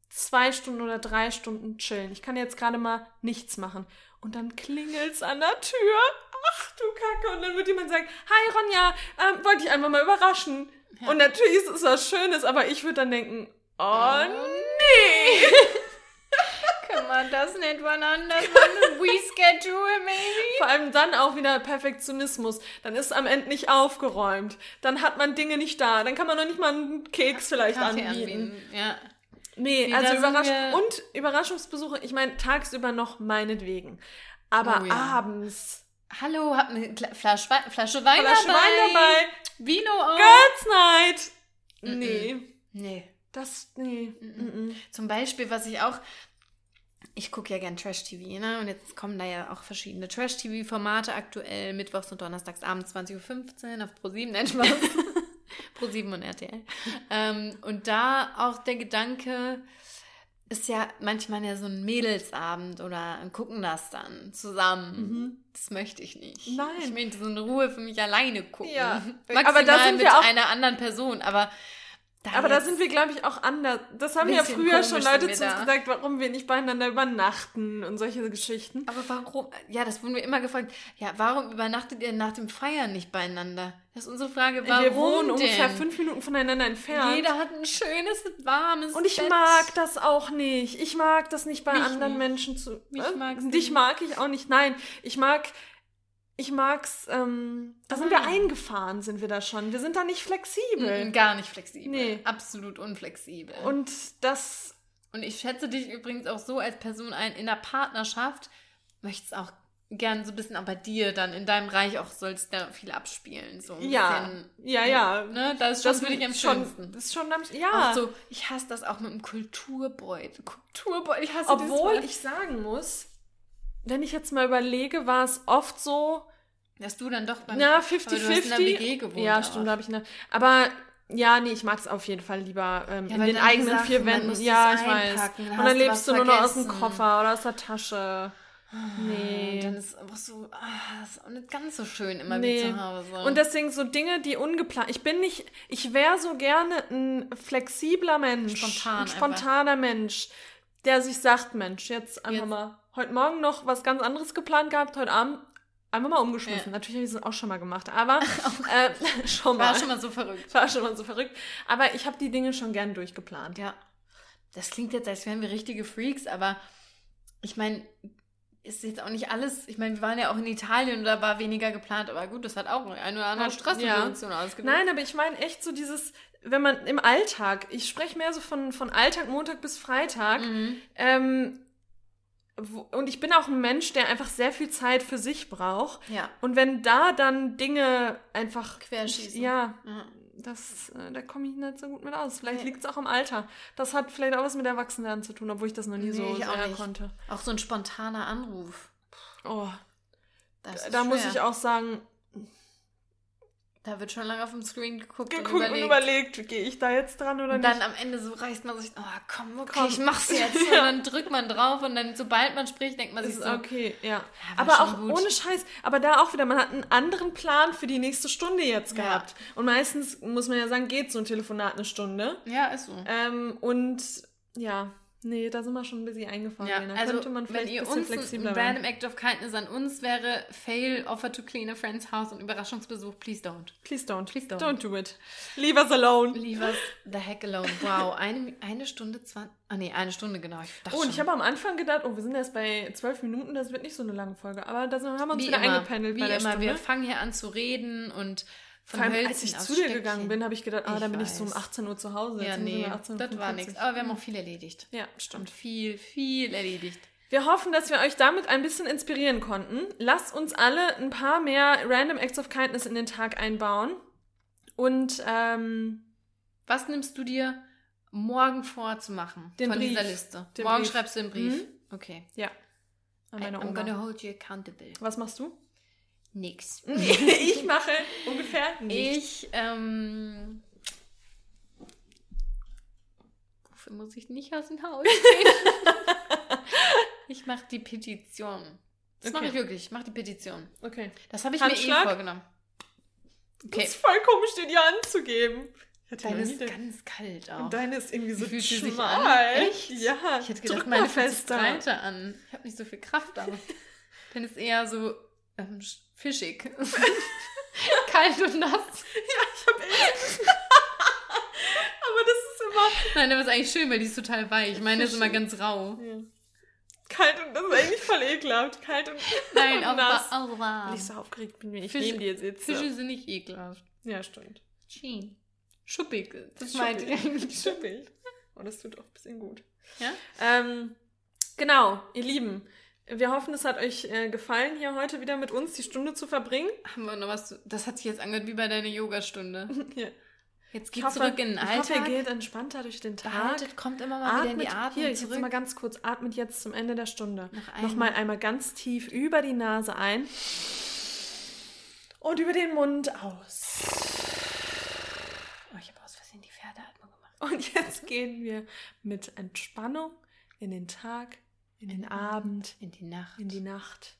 zwei Stunden oder drei Stunden chillen. Ich kann jetzt gerade mal nichts machen. Und dann klingelt's an der Tür. Ach du Kacke. Und dann wird jemand sagen, hi Ronja, ähm, wollte ich einfach mal überraschen. Und natürlich ist es was Schönes, aber ich würde dann denken, oh, nee. Kann man das nicht wann anders machen? Reschedule, maybe? Vor allem dann auch wieder Perfektionismus. Dann ist am Ende nicht aufgeräumt. Dann hat man Dinge nicht da. Dann kann man noch nicht mal einen Keks vielleicht Kaffee anbieten. anbieten. Ja. Nee, Nee, also Überrasch und Überraschungsbesuche, ich meine, tagsüber noch meinetwegen. Aber Oh ja. abends. Hallo, hab eine Flasche, Wein- Flasche Wein Flasche dabei. Wein dabei. Vino auch. Girls Night. Nee. Nee. Das, nee. Mhm. Zum Beispiel, was ich auch. Ich gucke ja gern Trash-TV, ne? Und jetzt kommen da ja auch verschiedene Trash-TV-Formate aktuell, mittwochs und donnerstags abends 20.15 Uhr auf Pro7, nein, Spaß. Pro7 und RTL. ähm, und da auch der Gedanke, ist ja manchmal ja so ein Mädelsabend oder gucken das dann zusammen. Das möchte ich nicht. Mhm. Nein. Ich möchte so eine Ruhe für mich alleine gucken. Ja. Maximal Aber da sind mit wir auch- einer anderen Person, aber da Aber da sind wir, glaube ich, auch anders. Das haben ja früher schon Leute zu uns gesagt, warum wir nicht beieinander übernachten und solche Geschichten. Aber warum? Ja, das wurden wir immer gefragt. Ja, warum übernachtet ihr nach dem Feiern nicht beieinander? Das ist unsere Frage. Warum wir wohnen denn? ungefähr fünf Minuten voneinander entfernt. Jeder hat ein schönes, warmes Und ich Bett. mag das auch nicht. Ich mag das nicht bei Mich anderen nicht. Menschen zu. Mich du Dich mag ich auch nicht. Nein, ich mag. Ich mag's. Ähm, da sind wir Ah. eingefahren, sind wir da schon. Wir sind da nicht flexibel. Gar nicht flexibel. Nee. Absolut unflexibel. Und das. Und ich schätze dich übrigens auch so als Person ein in der Partnerschaft. Möchtest auch gern so ein bisschen auch bei dir dann in deinem Reich auch sollst da viel abspielen. So ein Ja. bisschen. Ja, ja. Ne, das ist schon das für dich am schon, schönsten. Das ist schon am. Ja. Auch so, ich hasse das auch mit dem Kulturbeutel. Kulturbeutel, ich hasse Obwohl ich sagen muss, wenn ich jetzt mal überlege, war es oft so. Dass du dann doch beim Na, aber du hast in einer 50-50. WG gewohnt. Ja, stimmt, habe ich eine. Aber Ja, nee, ich mag es auf jeden Fall lieber ähm, Ja, in den eigenen Sachen, vier Wänden. Ja, ich weiß. dann Und dann lebst du nur noch aus dem vergessen. Koffer oder aus der Tasche. Nee. Und dann ist einfach so, ah, das ist auch nicht ganz so schön immer Nee. wie zu Hause. Und deswegen so Dinge, die ungeplant. Ich bin nicht, ich wäre so gerne ein flexibler Mensch, Spontan ein spontaner Mensch, der sich sagt, Mensch, jetzt einfach Jetzt- mal heute Morgen noch was ganz anderes geplant gehabt, heute Abend einfach mal umgeschmissen. Ja. Natürlich habe ich das auch schon mal gemacht, aber äh, schon mal. war schon mal so verrückt. war schon mal so verrückt. Aber ich habe die Dinge schon gern durchgeplant. Ja. Das klingt jetzt, als wären wir richtige Freaks, aber ich meine, ist jetzt auch nicht alles. Ich meine, wir waren ja auch in Italien und da war weniger geplant, aber gut, das hat auch eine oder andere Stresssituation ausgelöst. Nein, aber ich meine echt so dieses, wenn man im Alltag, ich spreche mehr so von, von Alltag, Montag bis Freitag, Mhm. ähm, und ich bin auch ein Mensch, der einfach sehr viel Zeit für sich braucht. Ja. Und wenn da dann Dinge einfach Querschießen. Ja, Ja. das, äh, da komme ich nicht so gut mit aus. Vielleicht Nee. liegt es auch am Alter. Das hat vielleicht auch was mit Erwachsenwerden zu tun, obwohl ich das noch nie Nee, so sehr konnte. Auch so ein spontaner Anruf. Oh, Das ist da muss schwer. ich auch sagen, Da wird schon lange auf dem Screen geguckt, geguckt und überlegt. überlegt, gehe ich da jetzt dran oder Und nicht? dann am Ende so reißt man sich, oh komm, okay, Komm. ich mach's jetzt. Und dann drückt man drauf und dann, sobald man spricht, denkt man sich ist so, okay, ja. war aber auch gut. ohne Scheiß. Aber da auch wieder, man hat einen anderen Plan für die nächste Stunde jetzt Ja. gehabt. Und meistens, muss man ja sagen, geht so ein Telefonat eine Stunde. ja, ist so. Ähm, und ja, nee, da sind wir schon ein bisschen eingefahren. Ja, da also könnte man vielleicht wenn ihr ein bisschen uns ein random act of kindness an uns wäre, fail, offer to clean a friend's house und Überraschungsbesuch, please don't. Please don't. Please don't. Don't do it. Leave us alone. Leave us the heck alone. Wow, eine, eine Stunde zwanzig. Ah nee, eine Stunde genau. Oh, und schon. ich habe am Anfang gedacht, oh, wir sind erst bei zwölf Minuten, das wird nicht so eine lange Folge. Aber da haben wir uns wie wieder immer, eingependelt wie bei der immer, Stunde. wir fangen hier an zu reden und Vor allem, Hölzchen als ich zu dir gegangen bin, habe ich gedacht, ah, Ich dann bin ich so um weiß. 18 Uhr zu Hause. Ja, nee, wir 18.45 das war nichts. Aber wir haben auch viel erledigt. Ja, Und stimmt. viel, viel erledigt. Wir hoffen, dass wir euch damit ein bisschen inspirieren konnten. Lasst uns alle ein paar mehr Random Acts of Kindness in den Tag einbauen. Und ähm, Was nimmst du dir morgen vor zu machen Den von Brief. dieser Liste? Den morgen Brief. schreibst du einen Brief. Mhm. Okay. ja, an I, meine I'm Oma. gonna hold you accountable. Was machst du? Nix. ich mache ungefähr nichts. Ich, ähm. Wofür muss ich nicht aus dem Haus gehen? ich mache die Petition. Das mache Okay. ich wirklich. Ich mache die Petition. Okay. Das habe ich mir eh Handschlag? vorgenommen. Das Okay. ist voll komisch, dir die anzugeben. Deine ist den- ganz kalt auch. Und deine ist irgendwie so fühlt schmal. Echt? Ja. Ich hätte gedacht, meine fester. breiter an. Ich habe nicht so viel Kraft auf. Dann ist eher so ähm, fischig. Kalt und nass. Ich hab echt. Aber das ist immer Nein, aber ist eigentlich schön, weil die ist total weich. Meine ist immer ganz rau. Ja. Kalt und das ist eigentlich voll ekelhaft. Kalt und, Nein, und auch, nass. wa- auch warm. Weil ich so aufgeregt bin, wenn ich Fische- neben dir sitze. Fische sind nicht ekelhaft. Ja, stimmt. Schien. Schuppig. Das Schuppig. meinte ich eigentlich. Schuppig. Und das tut auch ein bisschen gut. Ja? Ähm, genau, ihr Lieben. Wir hoffen, es hat euch äh, gefallen, hier heute wieder mit uns die Stunde zu verbringen. Haben wir noch was zu, Das hat sich jetzt angehört wie bei deiner Yogastunde. Ja. Jetzt geht hoffe, zurück in den ich hoffe, ihr Alltag. geht entspannter durch den Tag. Behaltet, kommt immer mal wieder in die Atmet, Atmung hier, jetzt zurück. mal ganz kurz, atmet jetzt zum Ende der Stunde. Noch. Nochmal einmal ganz tief über die Nase ein und über den Mund aus. oh, ich habe aus Versehen die Pferdeatmung gemacht. Und jetzt gehen wir mit Entspannung in den Tag, in den Abend, In die Nacht. in die Nacht.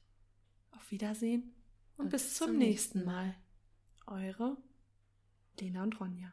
Auf Wiedersehen und, Und bis zum nächsten Mal. Eure Lena und Ronja.